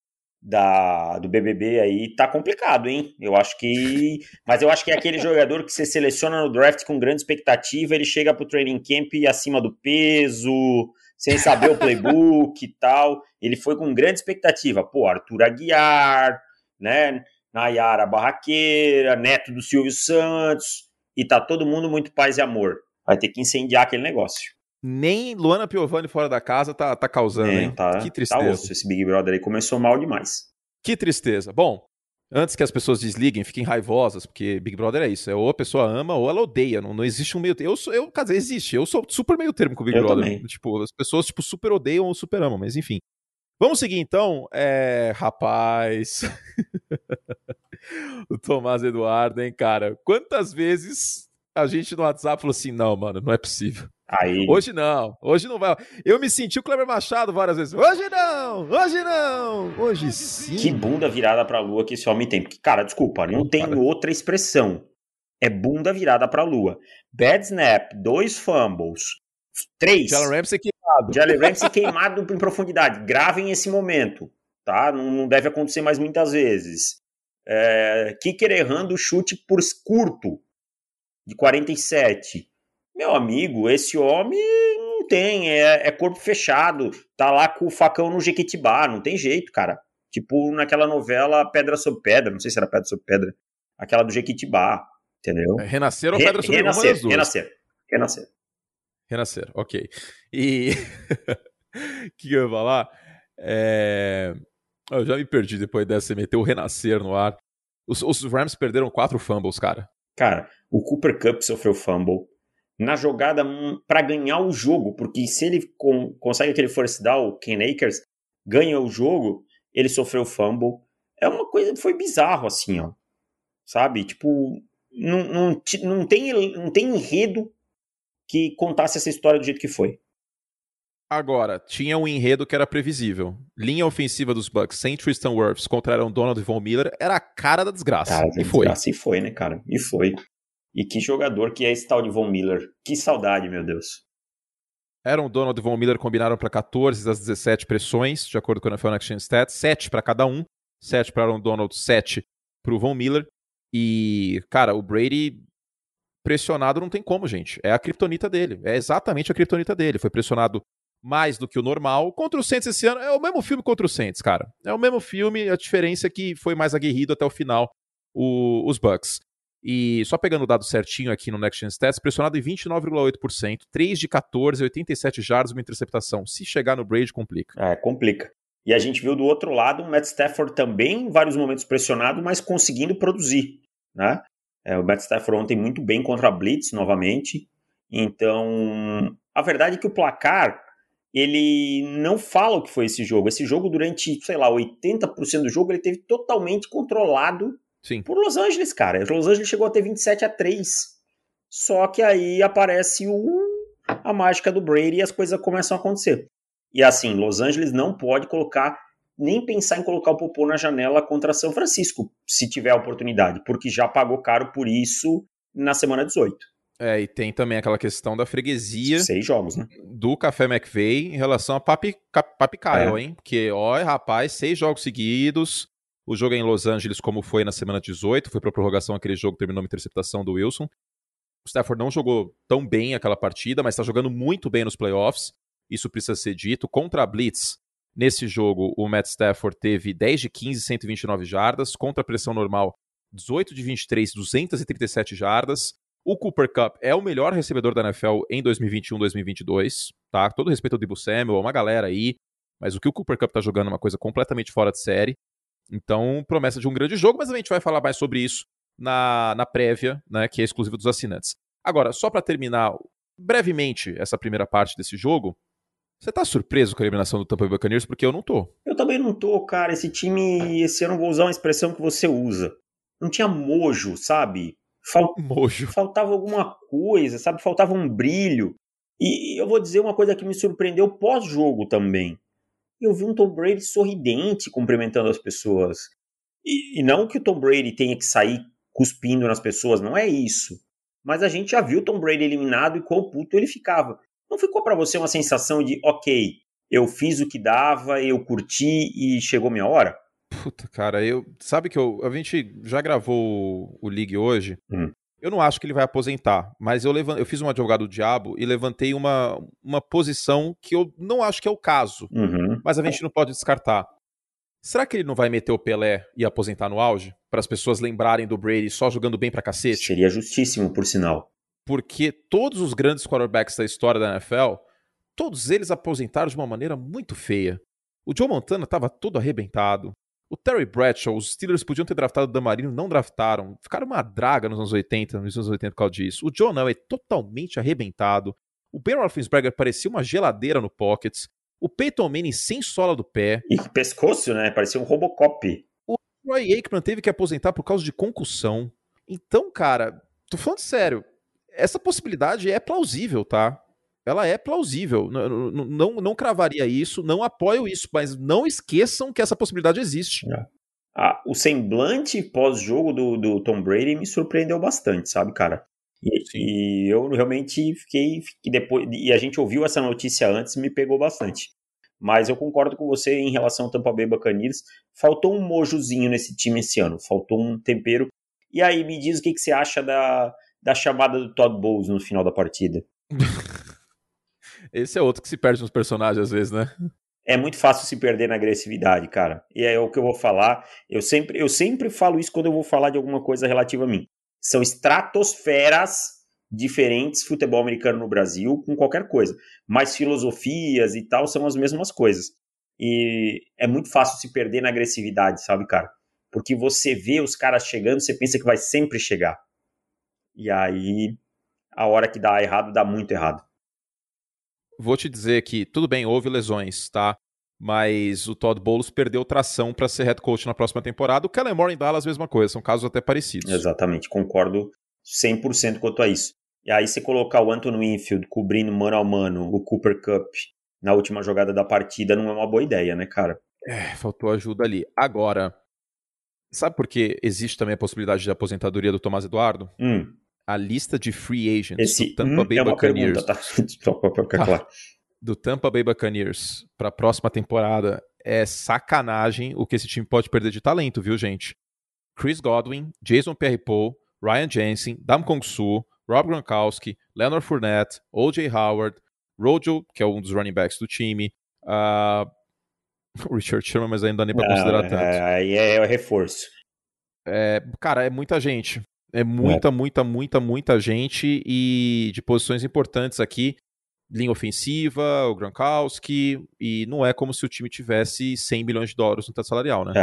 da, do BBB aí tá complicado, hein? Eu acho que. Mas eu acho que é aquele jogador que você seleciona no draft com grande expectativa, ele chega pro training camp acima do peso, sem saber o playbook e tal. Ele foi com grande expectativa. Pô, Arthur Aguiar, né? Nayara Barraqueira, neto do Silvio Santos, e tá todo mundo muito paz e amor. Vai ter que incendiar aquele negócio. Nem Luana Piovani fora da casa tá, tá causando, É, tá, que tá tristeza. osso. Esse Big Brother aí começou mal demais. Que tristeza. Bom, antes que as pessoas desliguem, fiquem raivosas, porque Big Brother é isso. É ou a pessoa ama ou ela odeia. Não, não existe um meio termo. Eu, sou- eu, quer dizer, existe. Eu sou super meio termo com o Big Eu Brother. também. Tipo, as pessoas tipo, super odeiam ou super amam, mas enfim. Vamos seguir então. É, rapaz. o Tomás Eduardo, hein, cara? Quantas vezes a gente no WhatsApp falou assim: não, mano, não é possível. Aí, Hoje não, hoje não vai. Eu me senti o Kleber Machado várias vezes. Hoje não, hoje não, hoje sim. que bunda virada pra lua que esse homem tem. Porque, cara, desculpa, não Não, tem cara. outra expressão. É bunda virada pra lua. Bad snap, dois fumbles, três. Jalen Ramsey queimado. Jalen Ramsey queimado em profundidade. Gravem esse momento, tá? Não, deve acontecer mais muitas vezes. É, Kicker errando chute por curto, de 47. Meu amigo, esse homem não tem, é, é corpo fechado, tá lá com o facão no Jequitibá, não tem jeito, cara. Tipo naquela novela Pedra sobre Pedra, não sei se era Pedra sobre Pedra, aquela do Jequitibá, entendeu? É, Renascer ou Re- Pedra sobre renascer, duas? renascer, renascer. Renascer, ok. E. O que eu ia falar? É... Eu já me perdi depois dessa, você meteu o Renascer no ar. Os, os Rams perderam quatro fumbles, cara. Cara, o Cooper Cup sofreu fumble na jogada para ganhar o jogo, porque se ele con- consegue aquele force down, o Ken Akers ganha o jogo, ele sofreu fumble. É uma coisa, foi bizarro assim, ó. Sabe? Tipo, não, não, não, tem, não tem enredo que contasse essa história do jeito que foi. Agora, tinha um enredo que era previsível. Linha ofensiva dos Bucks sem Tristan Wirfs contra Donald e Von Miller era a cara da desgraça. Cara, e foi. Assim foi, né, cara? E foi. E que jogador que é esse tal de Von Miller. Que saudade, meu Deus. Aaron Donald e Von Miller combinaram para 14 das 17 pressões, de acordo com a NFL Gen Stats, 7 para cada um, 7 para Aaron Donald, 7 para o Von Miller. E, cara, o Brady pressionado não tem como, gente. É a criptonita dele. É exatamente a criptonita dele. Foi pressionado mais do que o normal. Contra o Saints esse ano é o mesmo filme contra o Saints, cara. É o mesmo filme, a diferença é que foi mais aguerrido até o final o, os Bucks. E só pegando o dado certinho aqui no Next Gen Stats, pressionado em 29,8%, 3 de 14, 87 jardas, uma interceptação. Se chegar no Brady, complica. É, complica. E a gente viu do outro lado o Matt Stafford também em vários momentos pressionado, mas conseguindo produzir, né? É, o Matt Stafford ontem muito bem contra a Blitz novamente. Então, a verdade é que o placar ele não fala o que foi esse jogo. Esse jogo, durante, sei lá, 80% do jogo, ele teve totalmente controlado Sim. por Los Angeles, cara. Los Angeles chegou a ter 27 a 3. Só que aí aparece o, a mágica do Brady e as coisas começam a acontecer. E assim, Los Angeles não pode colocar, nem pensar em colocar o Popô na janela contra São Francisco, se tiver a oportunidade, porque já pagou caro por isso na semana 18. É, e tem também aquela questão da freguesia. Seis jogos, né? Do Café McVeigh em relação a Papi, Papi Kyle, é. hein? Porque, ó, rapaz, seis jogos seguidos. O jogo é em Los Angeles, como foi na semana 18, foi para prorrogação aquele jogo, terminou uma interceptação do Wilson. O Stafford não jogou tão bem aquela partida, mas está jogando muito bem nos playoffs. Isso precisa ser dito. Contra a Blitz, nesse jogo, o Matt Stafford teve 10 de 15, 129 jardas. Contra a pressão normal, 18 de 23, 237 jardas. O Cooper Cup é o melhor recebedor da NFL em 2021-2022, tá? Todo respeito ao Debo Samuel, uma galera aí, mas o que o Cooper Cup tá jogando é uma coisa completamente fora de série. Então, promessa de um grande jogo, mas a gente vai falar mais sobre isso na, na prévia, né, que é exclusiva dos assinantes. Agora, só para terminar brevemente essa primeira parte desse jogo, você tá surpreso com a eliminação do Tampa Bay Buccaneers? Porque eu não tô. Eu também não tô, cara. Esse time, esse ano, vou usar uma expressão que você usa. Não tinha mojo, sabe? Fal... Mojo. Faltava alguma coisa, sabe? Faltava um brilho. E eu vou dizer uma coisa que me surpreendeu pós-jogo também. Eu vi um Tom Brady sorridente cumprimentando as pessoas. E, e não que o Tom Brady tenha que sair cuspindo nas pessoas, não é isso. Mas a gente já viu o Tom Brady eliminado e quão puto ele ficava. Não ficou para você uma sensação de, ok, eu fiz o que dava, eu curti e chegou minha hora? Puta, cara, eu. Sabe que eu, a gente já gravou o League hoje. Hum. Eu não acho que ele vai aposentar, mas eu, levant, eu fiz um advogado do diabo e levantei uma, uma posição que eu não acho que é o caso. Uhum. Mas a gente não pode descartar. Será que ele não vai meter o Pelé e aposentar no auge? Para as pessoas lembrarem do Brady só jogando bem pra cacete? Seria justíssimo, por sinal. Porque todos os grandes quarterbacks da história da NFL, todos eles aposentaram de uma maneira muito feia. O Joe Montana estava todo arrebentado. O Terry Bradshaw, os Steelers podiam ter draftado o Damarino, não draftaram. Ficaram uma draga nos anos 80, nos anos 80 por causa disso. O John Elway totalmente arrebentado. O Ben Roethlisberger parecia uma geladeira no pockets. O Peyton Manning sem sola do pé. E pescoço, né? Parecia um Robocop. O Roy Aikman teve que aposentar por causa de concussão. Então, cara, tô falando sério. Essa possibilidade é plausível, tá? Ela é plausível. Não, não, não cravaria isso, não apoio isso, mas não esqueçam que essa possibilidade existe. É. Ah, o semblante pós-jogo do, do Tom Brady me surpreendeu bastante, sabe, cara? E, e, eu realmente fiquei, fiquei depois e a gente ouviu essa notícia antes, me pegou bastante. Mas eu concordo com você em relação ao Tampa Bay Buccaneers. Faltou um mojozinho nesse time esse ano, faltou um tempero. E aí, me diz o que, que você acha da, da chamada do Todd Bowles no final da partida. Esse é outro que se perde nos personagens às vezes, né? É muito fácil se perder na agressividade, cara. E é o que eu vou falar. Eu sempre, eu sempre falo isso quando eu vou falar de alguma coisa relativa a mim. São estratosferas diferentes futebol americano no Brasil com qualquer coisa. Mas filosofias e tal são as mesmas coisas. E é muito fácil se perder na agressividade, sabe, cara? Porque você vê os caras chegando, você pensa que vai sempre chegar. E aí, a hora que dá errado, dá muito errado vou te dizer que, tudo bem, houve lesões, tá? Mas o Todd Bowles perdeu tração para ser head coach na próxima temporada. O Kellen Moore em Dallas, mesma coisa, são casos até parecidos. Exatamente, concordo 100% quanto a isso. E aí você colocar o Anthony Winfield cobrindo mano a mano o Cooper Cup na última jogada da partida não é uma boa ideia, né, cara? É, faltou ajuda ali. Agora, sabe por que existe também a possibilidade de aposentadoria do Tomás Eduardo? Hum a lista de free agents Esse, do Tampa hum, Bay é Buccaneers. Pergunta, tá? Só pra ficar claro. Do Tampa Bay Buccaneers para a próxima temporada é sacanagem o que esse time pode perder de talento, viu, gente? Chris Godwin, Jason Pierre-Paul, Ryan Jensen, Dam Kong Su, Rob Gronkowski, Leonard Fournette, O.J. Howard, Rojo, que é um dos running backs do time. Uh, Richard Sherman, mas ainda nem pra considerar tanto. Aí é, é reforço. É, cara, é muita gente. É muita, é. muita, muita, muita gente e de posições importantes aqui. Linha ofensiva, o Gronkowski, e não é como se o time tivesse 100 milhões de dólares no teto salarial, né?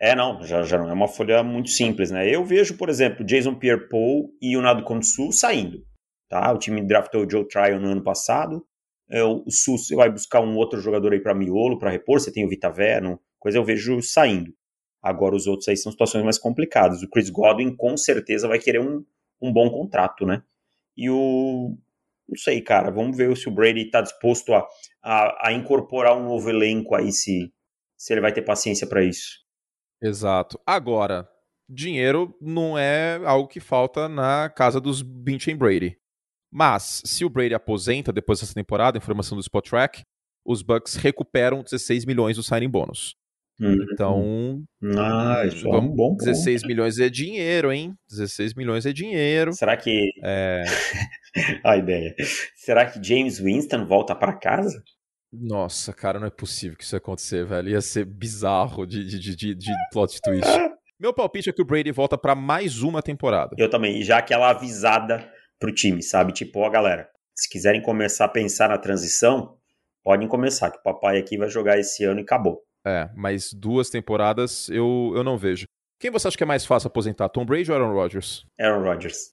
É, é não, já, já não é uma folha muito simples, né? Eu vejo, por exemplo, Jason Pierre-Paul e o Nado Konsu saindo, tá? O time draftou o Joe Tryon no ano passado, é, o Sus vai buscar um outro jogador aí para miolo, para repor, você tem o Vitaverno, coisa eu vejo saindo. Agora os outros aí são situações mais complicadas. O Chris Godwin com certeza vai querer um, um bom contrato, né? E o. Não sei, cara. Vamos ver se o Brady está disposto a, a, a, incorporar um novo elenco aí, se, se ele vai ter paciência para isso. Exato. Agora, dinheiro não é algo que falta na casa dos Binch Brady. Mas, se o Brady aposenta depois dessa temporada, informação do Spot Track, os Bucks recuperam 16 milhões do signing bônus. Uhum. Então, ah, isso é um bom 16 milhões é dinheiro, hein? 16 milhões é dinheiro. Será que. É... a ideia. Será que James Winston volta para casa? Nossa, cara, não é possível que isso acontecer, velho. Ia ser bizarro de, de, de, de plot twist. Meu palpite é que o Brady volta para mais uma temporada. Eu também, já aquela avisada pro time, sabe? Tipo, ó, galera, se quiserem começar a pensar na transição, podem começar, que o papai aqui vai jogar esse ano e acabou. É, mas duas temporadas eu, eu não vejo. Quem você acha que é mais fácil aposentar, Tom Brady ou Aaron Rodgers? Aaron Rodgers.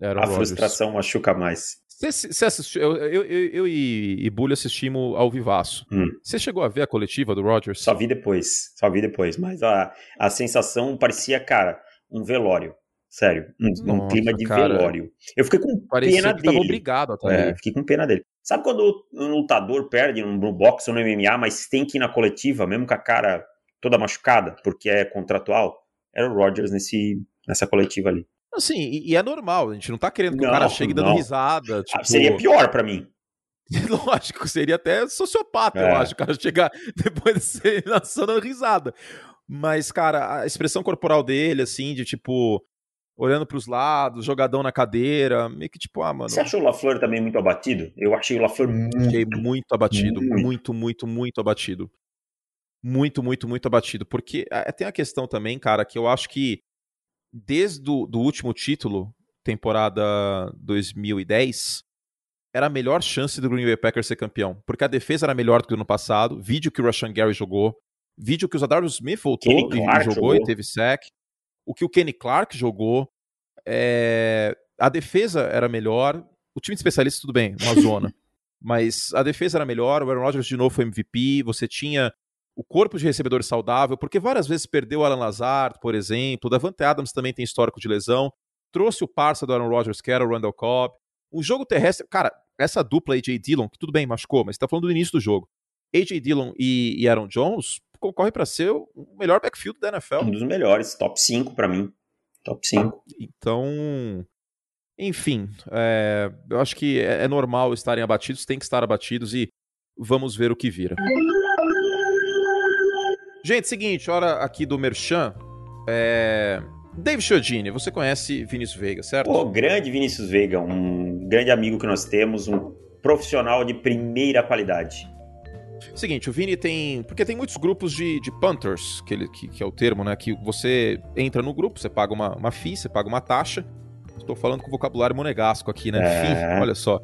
Aaron a Rodgers. frustração machuca mais. Você assistiu? Eu, eu, eu, eu e, e Bully assistimos ao vivaço. Hum. Você hum. chegou a ver a coletiva do Rodgers? Só vi depois. Só vi depois. Mas a, a sensação parecia, cara, um velório. Sério, um, Nossa, um clima de cara, velório. Eu fiquei com pena dele. Tava obrigado a é, fiquei com pena dele. Sabe quando um lutador perde no boxe ou no MMA, mas tem que ir na coletiva, mesmo com a cara toda machucada, porque é contratual? Era o Rogers nesse, nessa coletiva ali. Assim, e, e é normal, a gente não tá querendo que não, o cara chegue não. dando risada. Ah, tipo... Seria pior para mim. Lógico, seria até sociopata, é. eu acho, o cara chegar depois de ser dando risada. Mas, cara, a expressão corporal dele, assim, de tipo, olhando para os lados, jogadão na cadeira, meio que tipo, ah, mano. Você achou o LaFleur também muito abatido? Eu achei o LaFleur muito. Achei muito abatido, muito. muito, muito, muito abatido. Muito, muito, muito abatido. Porque é, tem a questão também, cara, que eu acho que desde o do último título, temporada 2010, era a melhor chance do Green Bay Packers ser campeão. Porque a defesa era melhor do que no passado. Vídeo que o Rashan Gary jogou. Vídeo que o Zadar Smith voltou e jogou, jogou, e teve sec o que o Kenny Clark jogou. É... A defesa era melhor. O time de especialistas, tudo bem, uma zona. Mas a defesa era melhor. O Aaron Rodgers de novo foi MVP. Você tinha o corpo de recebedor saudável, porque várias vezes perdeu o Alan Lazard, por exemplo. O Davante Adams também tem histórico de lesão. Trouxe o parça do Aaron Rodgers, que era o Randall Cobb. O jogo terrestre, cara, essa dupla AJ Dillon, que tudo bem, machucou, mas você tá falando do início do jogo. AJ Dillon e, e Aaron Jones, concorre para ser o melhor backfield da NFL. Um dos melhores, top 5 para mim. Top 5. Então, enfim, é, eu acho que é, é, normal estarem abatidos, tem que estar abatidos e vamos ver o que vira. Gente, seguinte, hora aqui do Merchan. É... Dave Chiodini, você conhece Vinícius Veiga, certo? Pô, grande Vinícius Veiga, um grande amigo que nós temos, um profissional de primeira qualidade. Seguinte, o Vini tem. Porque tem muitos grupos de, de punters, que, ele, que, que é o termo, né? Que você entra no grupo, você paga uma, uma FII, você paga uma taxa. Estou falando com vocabulário monegasco aqui, né? É. FII, olha só.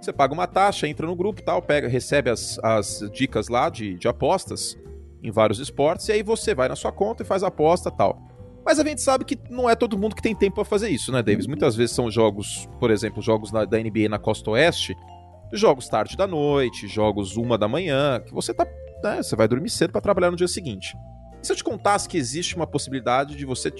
Você paga uma taxa, entra no grupo tal, pega, recebe as, as dicas lá de, de apostas em vários esportes, e aí você vai na sua conta e faz a aposta tal. Mas a gente sabe que não é todo mundo que tem tempo para fazer isso, né, Davis? Muitas vezes são jogos, por exemplo, jogos da NBA na Costa Oeste, jogos tarde da noite, jogos uma da manhã, que você tá, né, você vai dormir cedo para trabalhar no dia seguinte. E se eu te contasse que existe uma possibilidade de você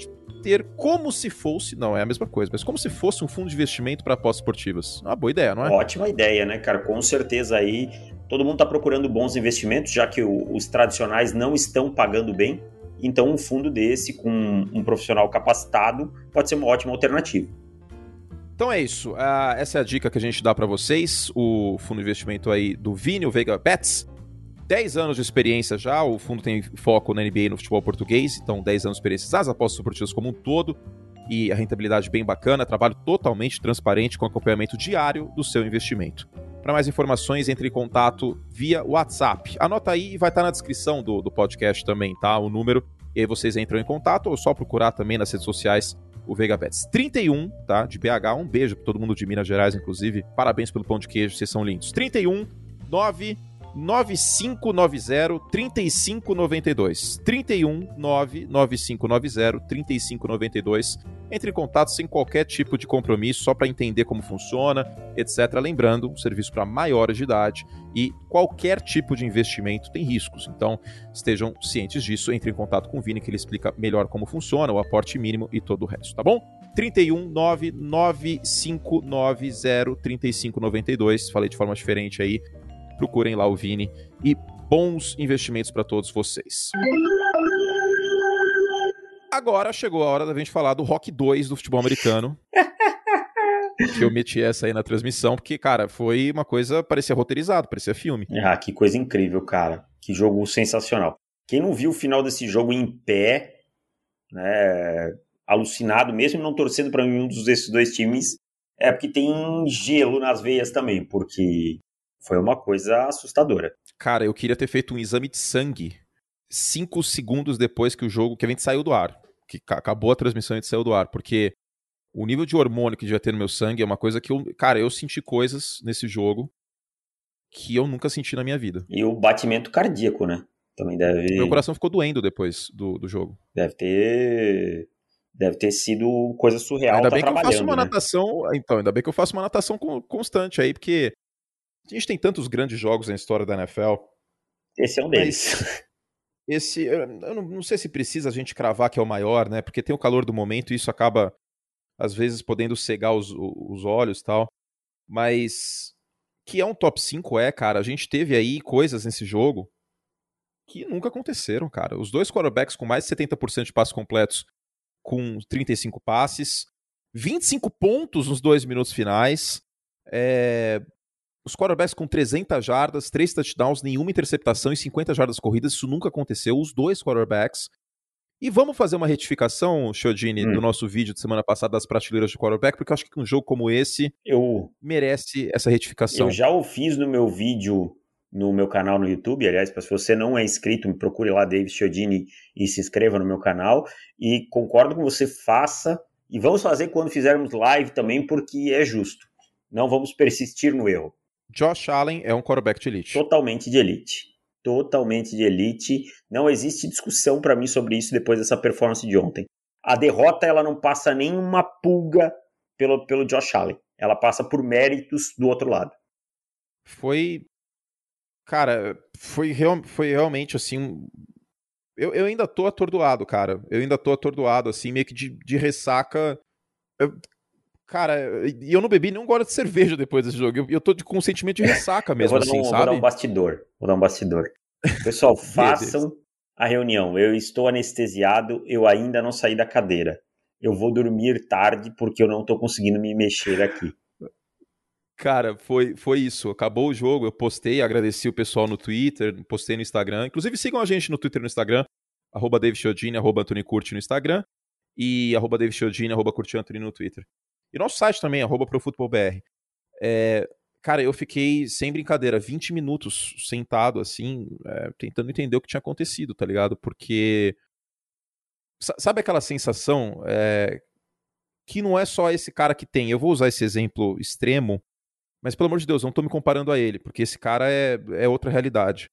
ter como se fosse, não é a mesma coisa, mas como se fosse um fundo de investimento para apostas esportivas. Uma boa ideia, não é? Ótima ideia, né, cara? Com certeza aí todo mundo está procurando bons investimentos, já que os tradicionais não estão pagando bem. Então, um fundo desse com um profissional capacitado pode ser uma ótima alternativa. Então é isso. Uh, essa é a dica que a gente dá para vocês. O fundo de investimento aí do Vini, o Vega Pets. 10 anos de experiência já, o fundo tem foco na NBA e no futebol português, então 10 anos de experiência nas apostas esportivas como um todo, e a rentabilidade bem bacana, trabalho totalmente transparente com acompanhamento diário do seu investimento. Para mais informações, entre em contato via WhatsApp. Anota aí e vai estar tá na descrição do, do podcast também, tá? O número. E aí vocês entram em contato ou só procurar também nas redes sociais o Vega Pets. 31, tá? De BH. Um beijo para todo mundo de Minas Gerais, inclusive. Parabéns pelo pão de queijo, vocês são lindos. 31 9 9590 3592. 31 99590 3592. Entre em contato sem qualquer tipo de compromisso, só para entender como funciona, etc. Lembrando, um serviço para maiores de idade e qualquer tipo de investimento tem riscos. Então, estejam cientes disso. Entre em contato com o Vini que ele explica melhor como funciona, o aporte mínimo e todo o resto, tá bom? 31 99590 3592. Falei de forma diferente aí procurem lá o Vini e bons investimentos para todos vocês. Agora chegou a hora da gente falar do Rock 2 do futebol americano. que eu meti essa aí na transmissão, porque, cara, foi uma coisa, parecia roteirizado, parecia filme. Ah, que coisa incrível, cara. Que jogo sensacional. Quem não viu o final desse jogo em pé, né, alucinado, mesmo não torcendo para nenhum desses dois times, é porque tem gelo nas veias também, porque foi uma coisa assustadora. Cara, eu queria ter feito um exame de sangue cinco segundos depois que o jogo, que a gente saiu do ar, que acabou a transmissão e a gente saiu do ar, porque o nível de hormônio que devia ter no meu sangue é uma coisa que eu, cara, eu senti coisas nesse jogo que eu nunca senti na minha vida. E o batimento cardíaco, né? Também deve. Meu coração ficou doendo depois do, do jogo. Deve ter. Deve ter sido coisa surreal. Ainda tá bem que eu faço uma né? natação. Então, ainda bem que eu faço uma natação constante aí, porque a gente tem tantos grandes jogos na história da NFL. Esse é um deles. Esse, eu não, não, sei se precisa a gente cravar que é o maior, né? Porque tem o calor do momento e isso acaba, às vezes, podendo cegar os, os olhos tal. Mas que é um top 5 é, cara. A gente teve aí coisas nesse jogo que nunca aconteceram, cara. Os dois quarterbacks com mais de 70% de passos completos com 35 passes, 25 pontos nos dois minutos finais, é, os quarterbacks com 300 jardas, 3 touchdowns, nenhuma interceptação e 50 jardas corridas, isso nunca aconteceu, os dois quarterbacks. E vamos fazer uma retificação, Chodini, hum. do nosso vídeo de semana passada das prateleiras de quarterback, porque eu acho que um jogo como esse eu, merece essa retificação. Eu já o fiz no meu vídeo no meu canal no YouTube. Aliás, se você não é inscrito, me procure lá, David Chodini, e se inscreva no meu canal. E concordo com você, faça. E vamos fazer quando fizermos live também, porque é justo. Não vamos persistir no erro. Josh Allen é um quarterback de elite. Totalmente de elite. Totalmente de elite. Não existe discussão para mim sobre isso depois dessa performance de ontem. A derrota ela não passa nenhuma pulga pelo, pelo Josh Allen. Ela passa por méritos do outro lado. Foi. Cara, foi, real, foi realmente assim. Eu, eu ainda tô atordoado, cara. Eu ainda tô atordoado, assim, meio que de, de ressaca. Eu, Cara, e eu não bebi nenhum gole de cerveja depois desse jogo. Eu, eu tô com um sentimento de ressaca mesmo, assim, um, sabe? Vou dar um bastidor. Vou dar um bastidor. Pessoal, façam a reunião. Eu estou anestesiado, eu ainda não saí da cadeira. Eu vou dormir tarde porque eu não tô conseguindo me mexer aqui. Cara, foi, foi isso. Acabou o jogo, eu postei, agradeci o pessoal no Twitter, postei no Instagram. Inclusive, sigam a gente no Twitter e no Instagram, arroba David Chiodini, arroba Antony Curti no Instagram e arroba David Chiodini, arroba Curti Antony no Twitter. E nosso site também, arroba ProFootballBR. É, cara, eu fiquei, sem brincadeira, 20 minutos sentado, assim, é, tentando entender o que tinha acontecido, tá ligado? Porque. Sabe aquela sensação é, que não é só esse cara que tem? Eu vou usar esse exemplo extremo, mas pelo amor de Deus, não tô me comparando a ele, porque esse cara é, é outra realidade.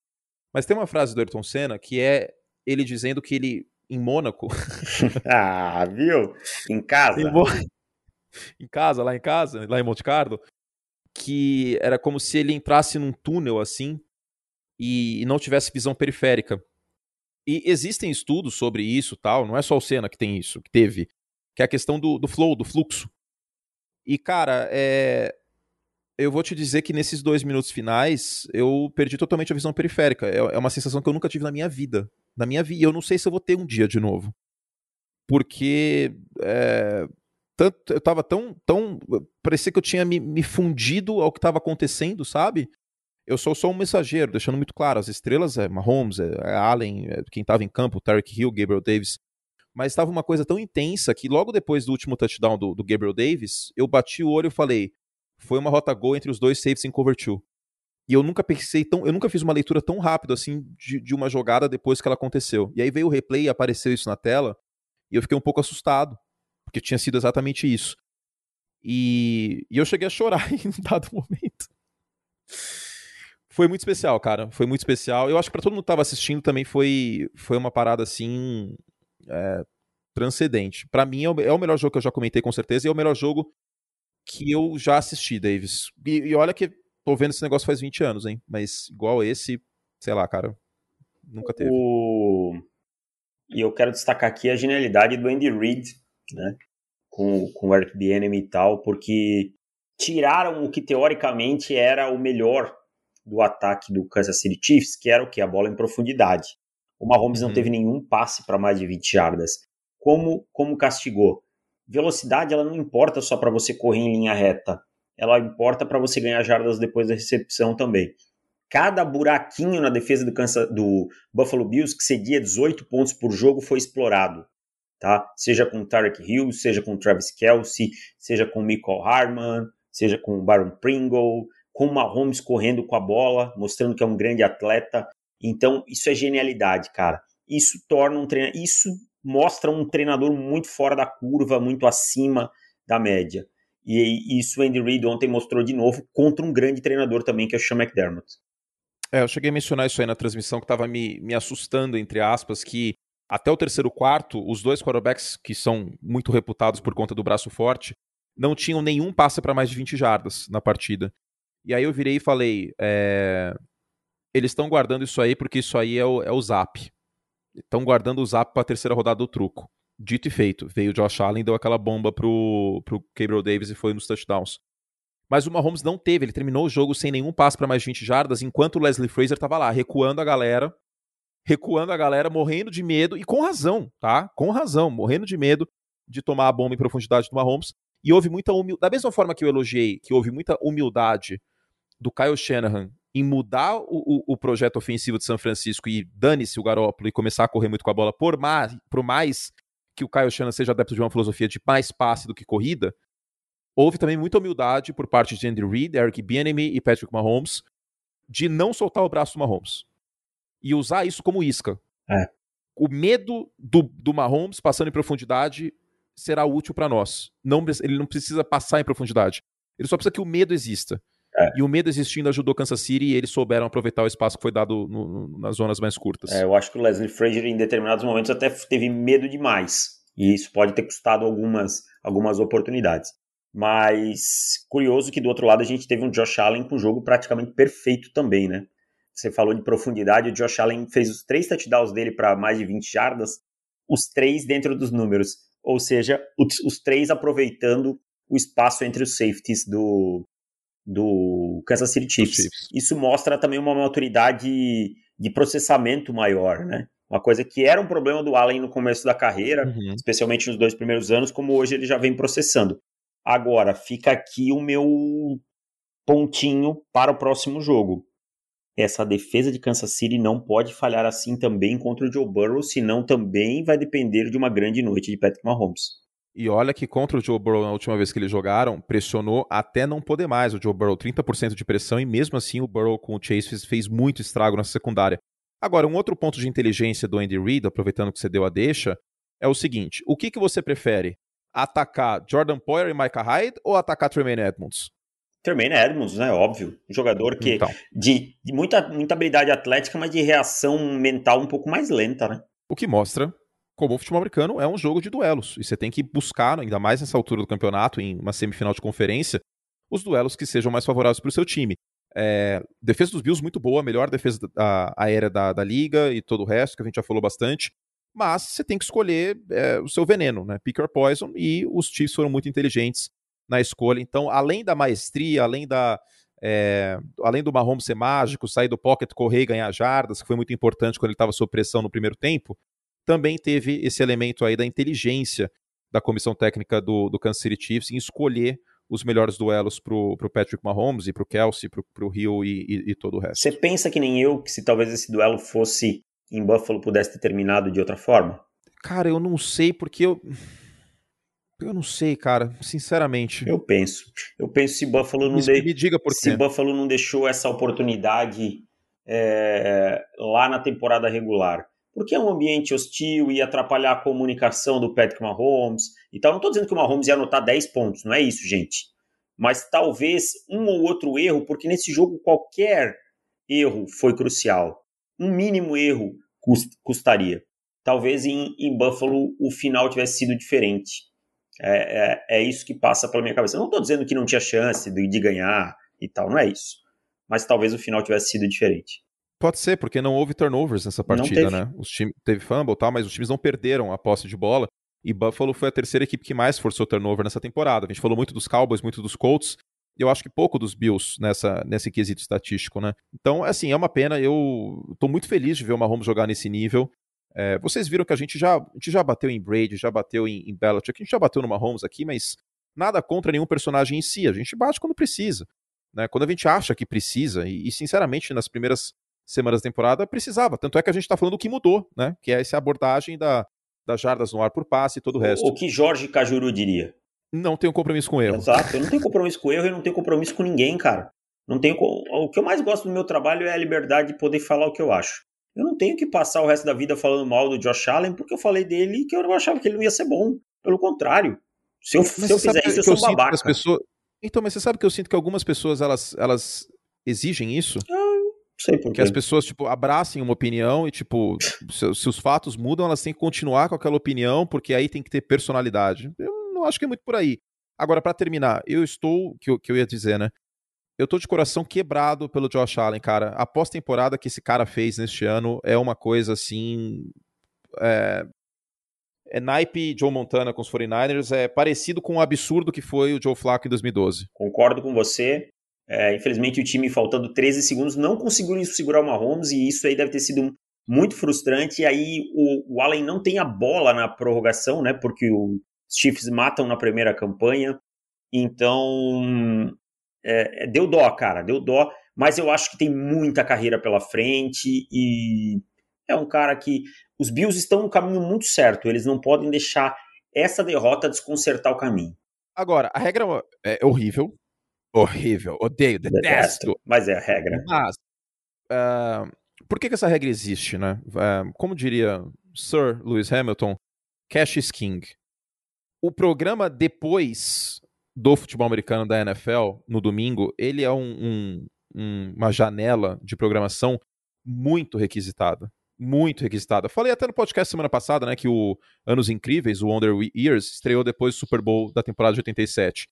Mas tem uma frase do Ayrton Senna que é ele dizendo que ele, em Mônaco. ah, viu? Em casa. Em, em casa, lá em casa, lá em Monte Carlo, que era como se ele entrasse num túnel assim e não tivesse visão periférica. E existem estudos sobre isso, tal, não é só o Senna que tem isso, que teve, que é a questão do, do flow, do fluxo. E, cara, é... eu vou te dizer que nesses dois minutos finais eu perdi totalmente a visão periférica. É, é uma sensação que eu nunca tive na minha vida. Na minha vida. E eu não sei se eu vou ter um dia de novo. Porque é tanto, eu tava tão, tão. Parecia que eu tinha me, me fundido ao que estava acontecendo, sabe? Eu sou só um mensageiro, deixando muito claro: as estrelas é Mahomes, é, é Allen, é quem estava em campo, Tarek Hill, Gabriel Davis. Mas estava uma coisa tão intensa que logo depois do último touchdown do, do Gabriel Davis, eu bati o olho e falei: foi uma rota gol entre os dois safes em cover two. E eu nunca pensei tão. Eu nunca fiz uma leitura tão rápida assim de, de uma jogada depois que ela aconteceu. E aí veio o replay e apareceu isso na tela. E eu fiquei um pouco assustado. Porque tinha sido exatamente isso. E, e eu cheguei a chorar em um dado momento. Foi muito especial, cara. Foi muito especial. Eu acho que para todo mundo que tava assistindo também foi, foi uma parada assim. É, transcendente. Para mim é o, é o melhor jogo que eu já comentei com certeza. E é o melhor jogo que eu já assisti, Davis. E, e olha que tô vendo esse negócio faz 20 anos, hein? Mas igual esse, sei lá, cara, nunca teve. O... E eu quero destacar aqui a genialidade do Andy Reid, né? Com, com o Eric Bieniemy e tal, porque tiraram o que teoricamente era o melhor do ataque do Kansas City Chiefs, que era o que? A bola em profundidade. O Mahomes uhum. não teve nenhum passe para mais de 20 jardas. Como, como castigou? Velocidade ela não importa só para você correr em linha reta ela importa para você ganhar jardas depois da recepção também. Cada buraquinho na defesa do, Kansas, do Buffalo Bills, que cedia 18 pontos por jogo, foi explorado. Tá? Seja com Tarek Hill, seja com Travis Kelsey, seja com Michael Harman, seja com Baron Pringle, com Mahomes correndo com a bola, mostrando que é um grande atleta. Então, isso é genialidade, cara. Isso torna um treinador, isso mostra um treinador muito fora da curva, muito acima da média. E isso o Andy Reid ontem mostrou de novo contra um grande treinador também, que é o Sean McDermott. É, eu cheguei a mencionar isso aí na transmissão, que estava me, me assustando, entre aspas, que até o terceiro quarto, os dois quarterbacks, que são muito reputados por conta do braço forte, não tinham nenhum passe para mais de 20 jardas na partida. E aí eu virei e falei: é... eles estão guardando isso aí porque isso aí é o, é o zap. Estão guardando o zap para a terceira rodada do truco. Dito e feito, veio o Josh Allen, deu aquela bomba pro, pro Gabriel Davis e foi nos touchdowns. Mas o Mahomes não teve, ele terminou o jogo sem nenhum passo para mais de 20 jardas, enquanto o Leslie Fraser tava lá, recuando a galera, recuando a galera, morrendo de medo, e com razão, tá? Com razão, morrendo de medo de tomar a bomba em profundidade do Mahomes. E houve muita humildade, da mesma forma que eu elogiei, que houve muita humildade do Kyle Shanahan em mudar o, o, o projeto ofensivo de São Francisco e dane-se o Garópolo e começar a correr muito com a bola por mais, por mais que o Kyle Shanahan seja adepto de uma filosofia de mais passe do que corrida, houve também muita humildade por parte de Andy Reid, Eric Bieniemy e Patrick Mahomes de não soltar o braço do Mahomes e usar isso como isca. É. O medo do, do Mahomes passando em profundidade será útil para nós. Não, ele não precisa passar em profundidade. Ele só precisa que o medo exista. É. E o medo existindo ajudou Kansas City e eles souberam aproveitar o espaço que foi dado no, no, nas zonas mais curtas. É, eu acho que o Leslie Frazier, em determinados momentos, até teve medo demais. E isso pode ter custado algumas, algumas oportunidades. Mas curioso que do outro lado a gente teve um Josh Allen com o jogo praticamente perfeito também, né? Você falou de profundidade, o Josh Allen fez os três touchdowns dele para mais de 20 jardas, os três dentro dos números. Ou seja, os, os três aproveitando o espaço entre os safeties do, do Kansas City Chiefs. Chiefs. Isso mostra também uma maturidade de processamento maior, né? Uma coisa que era um problema do Allen no começo da carreira, uhum. especialmente nos dois primeiros anos, como hoje ele já vem processando. Agora, fica aqui o meu pontinho para o próximo jogo. Essa defesa de Kansas City não pode falhar assim também contra o Joe Burrow, senão também vai depender de uma grande noite de Patrick Mahomes. E olha que contra o Joe Burrow na última vez que eles jogaram, pressionou até não poder mais o Joe Burrow, 30% de pressão, e mesmo assim o Burrow com o Chase fez, fez muito estrago na secundária. Agora, um outro ponto de inteligência do Andy Reid, aproveitando que você deu a deixa, é o seguinte: o que, que você prefere? Atacar Jordan Poyer e Micah Hyde ou atacar Tremaine Edmonds? Tremaine Edmonds, né? Óbvio. Um jogador que então. de, de, muita, muita habilidade atlética, mas de reação mental um pouco mais lenta, né? O que mostra como o futebol americano é um jogo de duelos. E você tem que buscar, ainda mais nessa altura do campeonato, em uma semifinal de conferência, os duelos que sejam mais favoráveis para o seu time. É, defesa dos Bills muito boa, melhor defesa da, aérea da, da, liga e todo o resto, que a gente já falou bastante. Mas você tem que escolher é, o seu veneno, né? Pick or poison, e os Chiefs foram muito inteligentes na escolha. Então, além da maestria, além da. É, além do Mahomes ser mágico, sair do pocket, correr e ganhar jardas, que foi muito importante quando ele estava sob pressão no primeiro tempo, também teve esse elemento aí da inteligência da comissão técnica do, do Kansas City Chiefs em escolher os melhores duelos para o Patrick Mahomes e para o Kelsey, para o Hill e, e, e, todo o resto. Você pensa que nem eu, que se talvez esse duelo fosse em Buffalo pudesse ter terminado de outra forma? Cara, eu não sei porque eu... Eu não sei, cara, sinceramente. Eu penso. Eu penso se Buffalo não de... me diga por se quê. Buffalo não deixou essa oportunidade é, lá na temporada regular. Porque é um ambiente hostil e atrapalhar a comunicação do Patrick Mahomes e tal. Não estou dizendo que o Mahomes ia anotar 10 pontos, não é isso, gente. Mas talvez um ou outro erro, porque nesse jogo qualquer erro foi crucial. Um mínimo erro custaria. Talvez em, em Buffalo o final tivesse sido diferente. É, é, é, isso que passa pela minha cabeça. não estou dizendo que não tinha chance de, de ganhar e tal, não é isso. Mas talvez o final tivesse sido diferente. Pode ser, porque não houve turnovers nessa partida, né? Os time, teve fumble tal, mas os times não perderam a posse de bola. E Buffalo foi a terceira equipe que mais forçou turnover nessa temporada. A gente falou muito dos Cowboys, muito dos Colts. Eu acho que pouco dos Bills nessa, nesse quesito estatístico, né? Então, assim, é uma pena. Eu tô muito feliz de ver o Mahomes jogar nesse nível. É, vocês viram que a gente já, a gente já bateu em Brady, já bateu em, em Belichick, a gente já bateu no Mahomes aqui, mas nada contra nenhum personagem em si. A gente bate quando precisa. Né? Quando a gente acha que precisa, e, e sinceramente, nas primeiras semanas da temporada, precisava. Tanto é que a gente está falando do que mudou, né? Que é essa abordagem da, das jardas no ar por passe e todo o resto. O que Jorge Cajuru diria? Não tenho compromisso com erro. Exato, eu não tenho compromisso com erro e não tenho compromisso com ninguém, cara. Não tenho o que eu mais gosto do meu trabalho é a liberdade de poder falar o que eu acho. Eu não tenho que passar o resto da vida falando mal do Josh Allen porque eu falei dele que eu não achava que ele não ia ser bom. Pelo contrário, se eu, se eu fizer isso, eu sou eu babaca. Pessoas... Então, mas você sabe que eu sinto que algumas pessoas elas, elas exigem isso? Ah, sei por quê. Que as pessoas, tipo, abracem uma opinião e, tipo, se, se, os fatos mudam, elas têm que continuar com aquela opinião, porque aí tem que ter personalidade. Eu não acho que é muito por aí. Agora, para terminar, eu estou, que eu, que eu ia dizer, né? Eu tô de coração quebrado pelo Josh Allen, cara. A pós-temporada que esse cara fez neste ano é uma coisa assim. É, é naipe Joe Montana com os 49ers, é parecido com o absurdo que foi o Joe Flacco em 2012. Concordo com você. É, infelizmente, o time, faltando 13 segundos, não conseguiu segurar o Mahomes, e isso aí deve ter sido muito frustrante. E aí o, o Allen não tem a bola na prorrogação, né? Porque os Chiefs matam na primeira campanha. Então, é, é, deu dó, cara, deu dó. Mas eu acho que tem muita carreira pela frente e é um cara que os Bills estão no caminho muito certo. Eles não podem deixar essa derrota desconcertar o caminho. Agora, a regra é horrível, horrível, odeio, detesto. detesto mas é a regra. Mas, uh, por que, que essa regra existe, né? Uh, como diria Sir Lewis Hamilton, cash is king. O programa depois do futebol americano da NFL, no domingo, ele é um, um, um, uma janela de programação muito requisitada. Muito requisitada. Falei até no podcast semana passada, né, que o Anos Incríveis, o Wonder Years, estreou depois do Super Bowl da temporada de 87.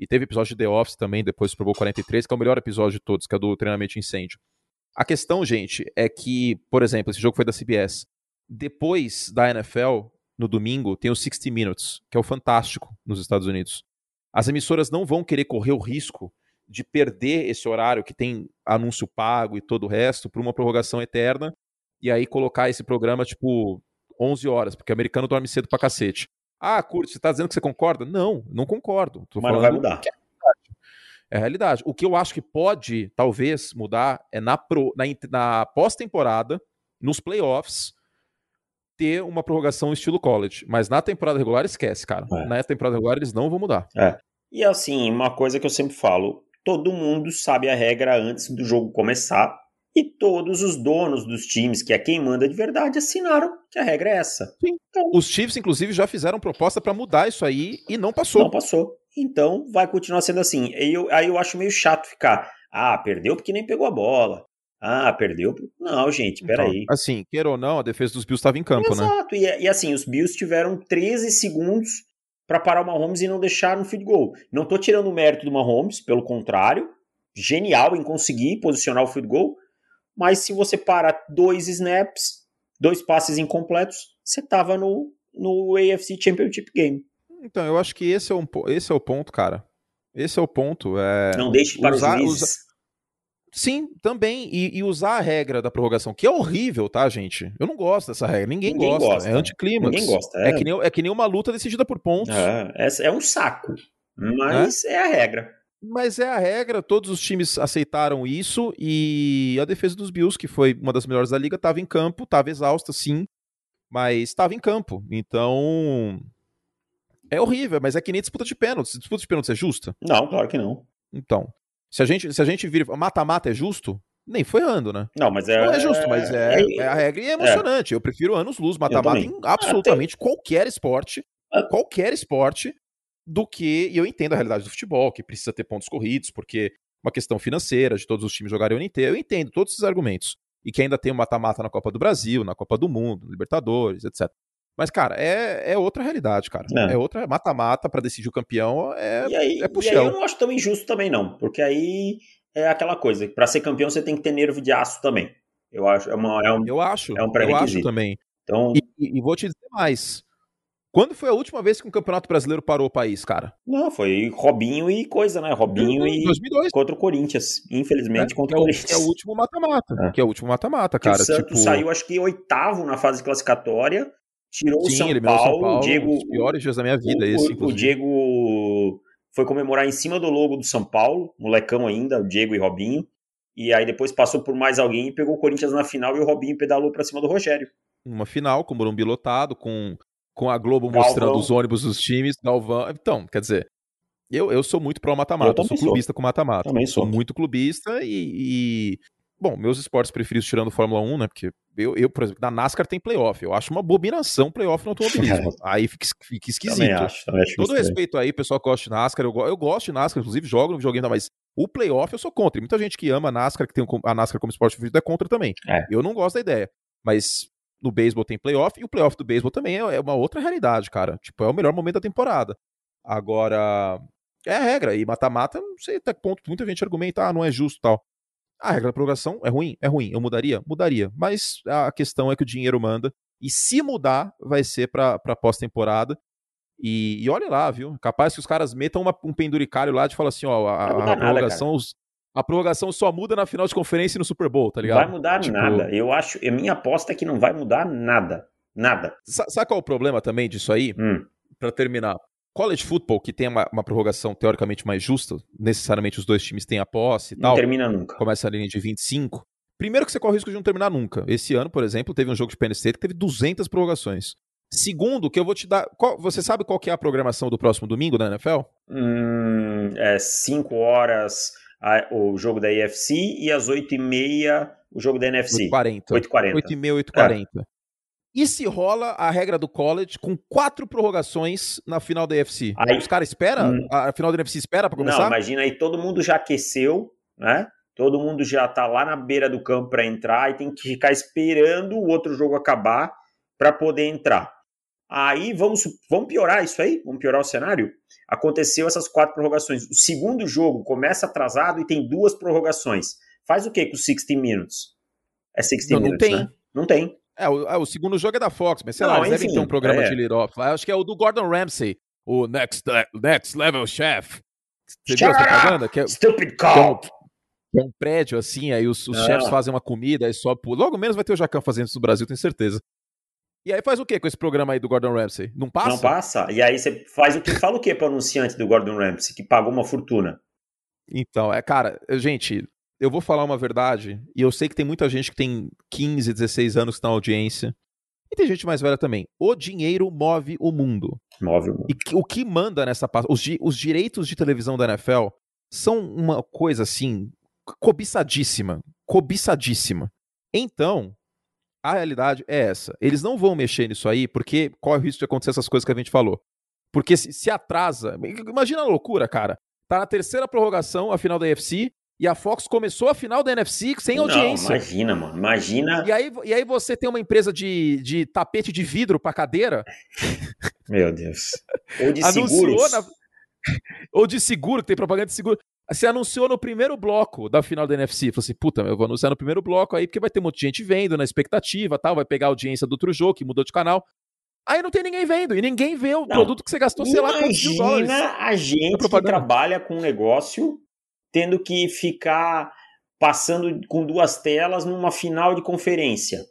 E teve episódio de The Office também, depois do Super Bowl 43, que é o melhor episódio de todos, que é do treinamento incêndio. A questão, gente, é que, por exemplo, esse jogo foi da CBS. Depois da NFL, no domingo, tem o 60 Minutes, que é o fantástico nos Estados Unidos. As emissoras não vão querer correr o risco de perder esse horário que tem anúncio pago e todo o resto por uma prorrogação eterna e aí colocar esse programa tipo 11 horas, porque o americano dorme cedo pra cacete. Ah, Curti, você tá dizendo que você concorda? Não, não concordo. Tô Mas não vai mudar. É a realidade. O que eu acho que pode, talvez, mudar é na, pro, na, na pós-temporada, nos playoffs, ter uma prorrogação estilo college. Mas na temporada regular, esquece, cara. É. Na temporada regular, eles não vão mudar. É. E assim, uma coisa que eu sempre falo: todo mundo sabe a regra antes do jogo começar. E todos os donos dos times, que é quem manda de verdade, assinaram que a regra é essa. Sim. Então, os Chiefs, inclusive, já fizeram proposta para mudar isso aí e não passou. Não passou. Então vai continuar sendo assim. Eu, aí eu acho meio chato ficar. Ah, perdeu porque nem pegou a bola. Ah, perdeu. Não, gente, peraí. Então, assim, queira ou não, a defesa dos Bills estava em campo, Exato. né? Exato, e, e, assim, os Bills tiveram 13 segundos para parar o Mahomes e não deixar no field goal. Não tô tirando o mérito do Mahomes, pelo contrário, genial em conseguir posicionar o field goal, mas se você para dois snaps, dois passes incompletos, você tava no, no AFC Championship Game. Então, eu acho que esse é, um, esse é o ponto, cara. Esse é o ponto. É... Não deixe para usar, os Usa... Sim, também. E, e, usar a regra da prorrogação, que é horrível, tá, gente? Eu não gosto dessa regra. Ninguém, Ninguém gosta. gosta. É anticlímax. Ninguém gosta. É. É, que nem, é que nem uma luta decidida por pontos. É, é um saco. Mas é? é a regra. Mas é a regra, todos os times aceitaram isso e a defesa dos Bills, que foi uma das melhores da liga, estava em campo, estava exausta, sim, mas estava em campo. Então, É horrível, mas é que nem disputa de pênaltis. Disputa de pênaltis é justa? Não, claro que não. Então, se a gente, se a gente vira mata-mata é justo, nem foi ano, né? Não, mas é. Não é justo, mas é, é, é a regra e é emocionante. Eu prefiro anos luz, mata-mata em absolutamente ah, qualquer esporte. Ah. Qualquer esporte do que. E eu entendo a realidade do futebol, que precisa ter pontos corridos, porque uma questão financeira, de todos os times jogarem o ano inteiro. Eu entendo todos esses argumentos. E que ainda tem o mata-mata na Copa do Brasil, na Copa do Mundo, Libertadores, etc. Mas, cara, é, é outra realidade, cara. É, é outra mata-mata para decidir o campeão. É, e aí, é puxão. E aí eu não acho tão injusto também, não. Porque aí é aquela coisa. Para ser campeão, você tem que ter nervo de aço também. Eu acho. É, uma, é um, eu acho. É um eu acho também. Então... E, e, vou te dizer mais. Quando foi a última vez que um campeonato brasileiro parou o país, cara? Não, foi Robinho e coisa, né? Robinho e 2002. contra o Corinthians. Infelizmente, é, contra é o Corinthians. É o último mata-mata. É. Que é o último mata-mata, cara. O Santos tipo... saiu, acho que oitavo na fase classificatória. Tirou Sim, o São Paulo. São Paulo. O Diego, os piores dias da minha vida, o, esse, inclusive. O Diego foi comemorar em cima do logo do São Paulo, molecão ainda, o Diego e Robinho. E aí depois passou por mais alguém e pegou o Corinthians na final e o Robinho pedalou pra cima do Rogério. Uma final com o Morumbi lotado, com com a Globo Galvão. mostrando os ônibus dos times, Galvão. Então, quer dizer, eu, eu sou muito pró mata-mata, eu, eu, sou clubista sou. com mata-mata. Também sou. Sou muito clubista e, e, Bom, meus esportes preferidos tirando Fórmula 1, né? Porque eu, eu, por exemplo, na NASCAR tem playoff. Eu acho uma abominação playoff no automobilismo. aí fica, fica esquisito. Também acho, também acho Todo respeito aí, pessoal que gosta de NASCAR, eu, eu gosto de NASCAR, inclusive jogo no videogame, mas o playoff eu sou contra. E muita gente que ama a NASCAR, que tem a NASCAR como esporte preferido, é contra também. É. Eu não gosto da ideia. Mas no beisebol tem playoff, e o playoff do beisebol também é, é uma outra realidade, cara. Tipo, é o melhor momento da temporada. Agora, é a regra, e mata-mata, não sei até que ponto muita gente argumenta, ah, não é justo tal. A regra da prorrogação é ruim? É ruim. Eu mudaria? Mudaria. Mas a questão é que o dinheiro manda, e se mudar, vai ser pra, pra pós-temporada. E, e olha lá, viu? Capaz que os caras metam uma, um penduricário lá de falar assim, ó, a, a prorrogação, os, a prorrogação só muda na final de conferência e no Super Bowl, tá ligado? Vai mudar tipo... nada. Eu acho, a minha aposta é que não vai mudar nada. Nada. sabe qual é o problema também disso aí? Hum. Para terminar. College football, que tem uma, uma, prorrogação teoricamente mais justa, necessariamente os dois times têm a posse e não tal. Não termina nunca. Começa a linha de 25. Primeiro que você corre o risco de não terminar nunca. Esse ano, por exemplo, teve um jogo de Penn State que teve 200 prorrogações. Segundo, que eu vou te dar. Qual, você sabe qual que é a programação do próximo domingo da NFL? Hum, é 5 horas a, o jogo da AFC e às 8h30 o jogo da NFC. 8h40. 8h40. 8h30, 8h40. É. E se rola a regra do college com quatro prorrogações na final da AFC? Aí, Os caras esperam? Hum, a final da NFC espera para começar? Não, imagina aí, todo mundo já aqueceu, né? Todo mundo já tá lá na beira do campo para entrar e tem que ficar esperando o outro jogo acabar para poder entrar. Aí vamos, vamos piorar isso aí? Vamos piorar o cenário? Aconteceu essas quatro prorrogações. O segundo jogo começa atrasado e tem duas prorrogações. Faz o que com 60 Minutes? É 60 não, Minutes, não tem. Né? Não tem. É o, é, o, segundo jogo é da Fox, mas sei não, lá, eles enfim, devem ter um programa é. de off. Acho que é o do Gordon Ramsay, o Next, next Level Chef. Você viu essa propaganda? Que é, Stupid call! Que é um, é um prédio assim, aí os, os chefs fazem uma comida, aí sobe. Logo menos vai ter o Jacan fazendo isso no Brasil, tenho certeza. E aí faz o que com esse programa aí do Gordon Ramsay? Não passa? Não passa. E aí você faz o que fala o que para o anunciante do Gordon Ramsay, que pagou uma fortuna? Então, é, cara, gente, eu vou falar uma verdade, e eu sei que tem muita gente que tem 15, 16 anos que tá na audiência. E tem gente mais velha também. O dinheiro move o mundo. Move o mundo. E o que manda nessa parte. Os, os direitos de televisão da NFL são uma coisa assim, cobiçadíssima. Cobiçadíssima. Então, a realidade é essa. Eles não vão mexer nisso aí porque corre o risco de acontecer essas coisas que a gente falou. Porque se, se atrasa. Imagina a loucura, cara. Tá na terceira prorrogação, a final da UFC, e a Fox começou a final da NFC sem audiência. Não, imagina, mano. Imagina. E aí, e aí você tem uma empresa de, de tapete de vidro pra cadeira. Meu Deus. Ou de seguros. Na... Ou de seguro, que tem propaganda de seguro. Você anunciou no primeiro bloco da final da NFC. Falou assim, puta, eu vou anunciar no primeiro bloco aí, porque vai ter muita gente vendo na expectativa tal, vai pegar a audiência do outro jogo, que mudou de canal. Aí não tem ninguém vendo, e ninguém vê o não, produto que você gastou, sei lá, quantos mil dólares. Imagina a gente que trabalha com um negócio tendo que ficar passando com duas telas numa final de conferência.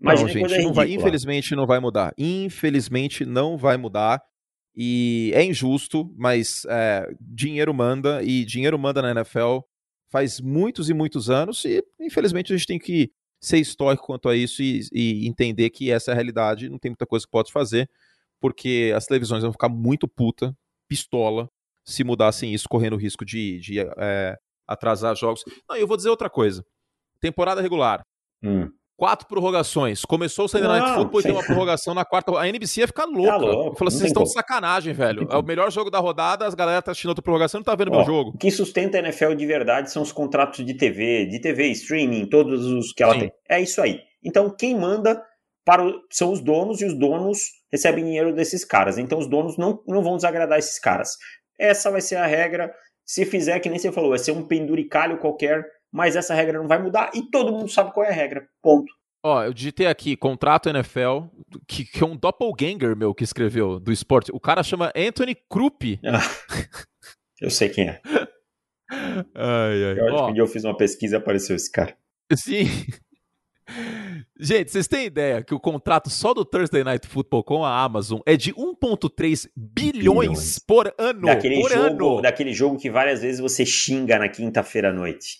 Imagina não, gente, não vai, infelizmente não vai mudar. Infelizmente não vai mudar. E é injusto, mas é, dinheiro manda, e dinheiro manda na NFL faz muitos e muitos anos, e infelizmente a gente tem que ser histórico quanto a isso e, e entender que essa é a realidade, não tem muita coisa que pode fazer. porque as televisões vão ficar muito puta, pistola, se mudassem isso, correndo o risco de, de é, atrasar jogos. Não, eu vou dizer outra coisa. Temporada regular. Hum. Quatro prorrogações. Começou o Sunday Night Football e tem uma prorrogação na quarta. A NBC ia ficar louca. Tá louco, Falou assim: vocês estão de sacanagem, velho. É o melhor jogo da rodada, as galera tá assistindo outra prorrogação e não tá vendo o meu jogo. O que sustenta a NFL de verdade são os contratos de TV, de TV, streaming, todos os que ela Sim. tem. É isso aí. Então, quem manda para o, são os donos e os donos recebem dinheiro desses caras. Então, os donos não, não vão desagradar esses caras. Essa vai ser a regra. Se fizer, que nem você falou, vai ser um penduricalho qualquer mas essa regra não vai mudar e todo mundo sabe qual é a regra. Ponto. Ó, eu digitei aqui, contrato NFL, que, que é um doppelganger, meu, que escreveu, do esporte. O cara chama Anthony Krupp. Ah, eu sei quem é. ai, ai. Eu acho que um dia eu fiz uma pesquisa e apareceu esse cara. Sim. Gente, vocês têm ideia que o contrato só do Thursday Night Football com a Amazon é de 1,3 bilhões, por ano. Daquele, por jogo, ano. daquele jogo que várias vezes você xinga na quinta-feira à noite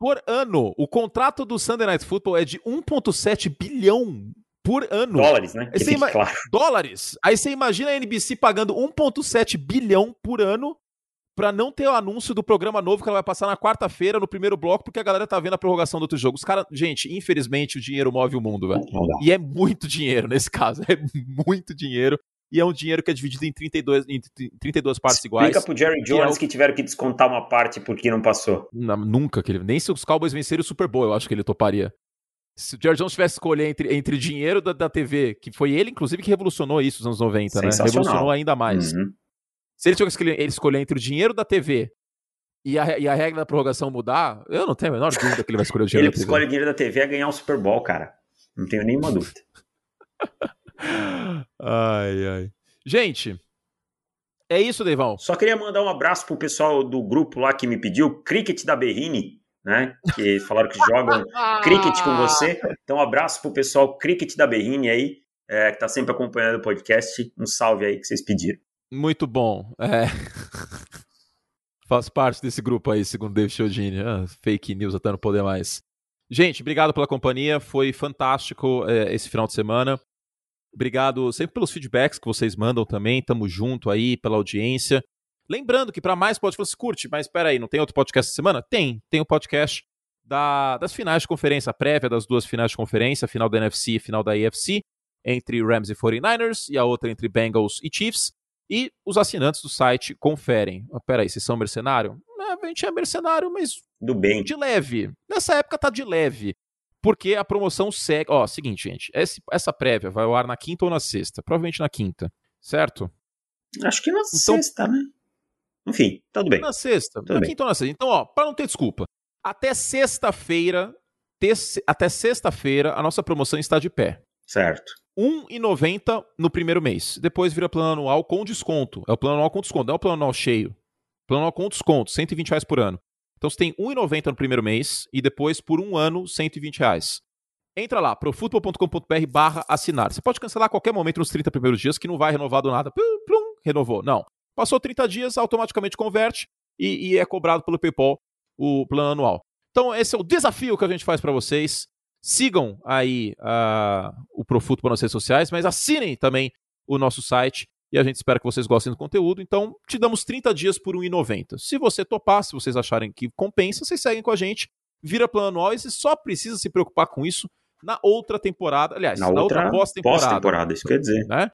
por ano. O contrato do Sunday Night Football é de 1,7 bilhão por ano. Dólares, né? Aí ima... claro. Dólares. Aí você imagina a NBC pagando 1,7 bilhão por ano para não ter o anúncio do programa novo que ela vai passar na quarta-feira, no primeiro bloco, porque a galera tá vendo a prorrogação do outro jogo. Os caras, gente, infelizmente o dinheiro move o mundo, velho. E é muito dinheiro nesse caso, é muito dinheiro e é um dinheiro que é dividido em 32, em 32 partes Explica iguais. Explica pro Jerry Jones que, é o... que, tiveram que descontar uma parte porque não passou. Não, nunca, que ele, nem se os Cowboys vencerem o Super Bowl, eu acho que ele toparia. Se o Jerry Jones tivesse escolher entre, entre dinheiro da, da TV, que foi ele, inclusive, que revolucionou isso nos anos 90, né? Revolucionou ainda mais. Uhum. Se ele tivesse que escolher, escolher entre o dinheiro da TV e a, e a regra da prorrogação mudar, eu não tenho a menor dúvida que ele vai escolher o dinheiro ele da TV. Ele escolhe o dinheiro da TV é ganhar o Super Bowl, cara. Não tenho nenhuma dúvida. ai, ai. Gente, é isso, Deivão. Só queria mandar um abraço pro pessoal do grupo lá que me pediu, Cricket da Berrine, né? Que falaram que jogam cricket com você. Então, um abraço pro pessoal Cricket da Berrine aí, é, que tá sempre acompanhando o podcast. Um salve aí que vocês pediram. Muito bom. É... Faz parte desse grupo aí, segundo David Chiodini. Ah, fake news até não poder mais. Gente, obrigado pela companhia. Foi fantástico é, esse final de semana. Obrigado sempre pelos feedbacks que vocês mandam também. Tamo junto aí pela audiência. Lembrando que para mais podcasts, curte, mas espera aí, não tem outro podcast essa semana? Tem, tem o um podcast da, das finais de conferência, a prévia das duas finais de conferência, a final da NFC e a final da AFC, entre Rams e 49ers e a outra entre Bengals e Chiefs. E os assinantes do site conferem. Ah, peraí, vocês são mercenário? a gente é mercenário, mas. Do bem. De leve. Nessa época tá de leve porque a promoção segue. Ó, seguinte, gente. Esse, essa prévia vai ao ar na quinta ou na sexta? Provavelmente na quinta, certo? Acho que na então, sexta, né? Enfim, tudo bem. Na sexta. Tudo na bem. quinta ou na sexta. Então, ó, pra não ter desculpa. Até sexta-feira, até sexta-feira, a nossa promoção está de pé. Certo. R$1,90 no primeiro mês. Depois vira plano anual com desconto. É o plano anual com desconto, não é o plano anual cheio. Plano anual com desconto, 120 reais por ano. Então você tem R$1,90 no primeiro mês e depois por um ano, 120 reais. Entra lá, profutbol.com.br barra assinar. Você pode cancelar a qualquer momento nos 30 primeiros dias que não vai renovar do nada. Plum, plum, renovou. Não. Passou 30 dias, automaticamente converte e, e é cobrado pelo PayPal o plano anual. Então esse é o desafio que a gente faz para vocês. Sigam aí uh, o Profutbol nas redes sociais, mas assinem também o nosso site e a gente espera que vocês gostem do conteúdo. Então, te damos 30 dias por R$ 1,90. Se você topar, se vocês acharem que compensa, vocês seguem com a gente, vira plano anual e só precisa se preocupar com isso na outra temporada. Aliás, na, na outra, outra pós-temporada. Pós-temporada, isso quer dizer. Né?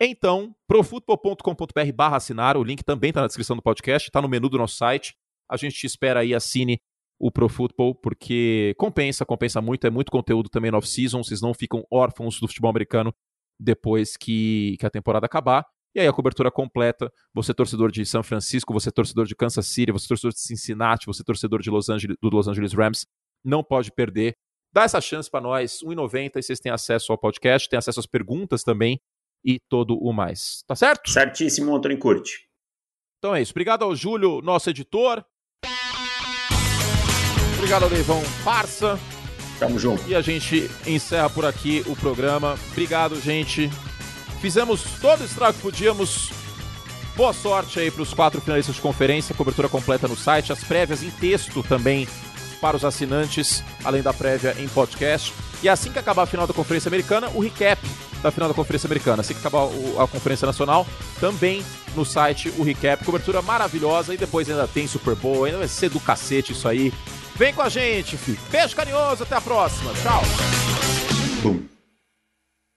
Então, profutbol.com.br barra assinar, o link também está na descrição do podcast, está no menu do nosso site. A gente te espera aí, assine o ProFootball, porque compensa, compensa muito, é muito conteúdo também no off-season, vocês não ficam órfãos do futebol americano depois que, que a temporada acabar. E aí a cobertura completa, você torcedor de São Francisco, você torcedor de Kansas City, você torcedor de Cincinnati, você torcedor de Los Angeles, do Los Angeles Rams, não pode perder. Dá essa chance para nós, R$1,90 e vocês têm acesso ao podcast, têm acesso às perguntas também e todo o mais. Tá certo? Certíssimo, Antônio Curti. Então é isso. Obrigado ao Júlio, nosso editor. Obrigado, Deivão Parça. Tamo junto. E a gente encerra por aqui o programa. Obrigado, gente. Fizemos todo o estrago que podíamos. Boa sorte aí para os quatro finalistas de conferência. Cobertura completa no site. As prévias em texto também para os assinantes, além da prévia em podcast. E assim que acabar a final da Conferência Americana, o recap da final da Conferência Americana. Assim que acabar a Conferência Nacional, também no site o recap. Cobertura maravilhosa e depois ainda tem Super Bowl, ainda vai ser do cacete isso aí. Vem com a gente. Beijo carinhoso, até a próxima. Tchau.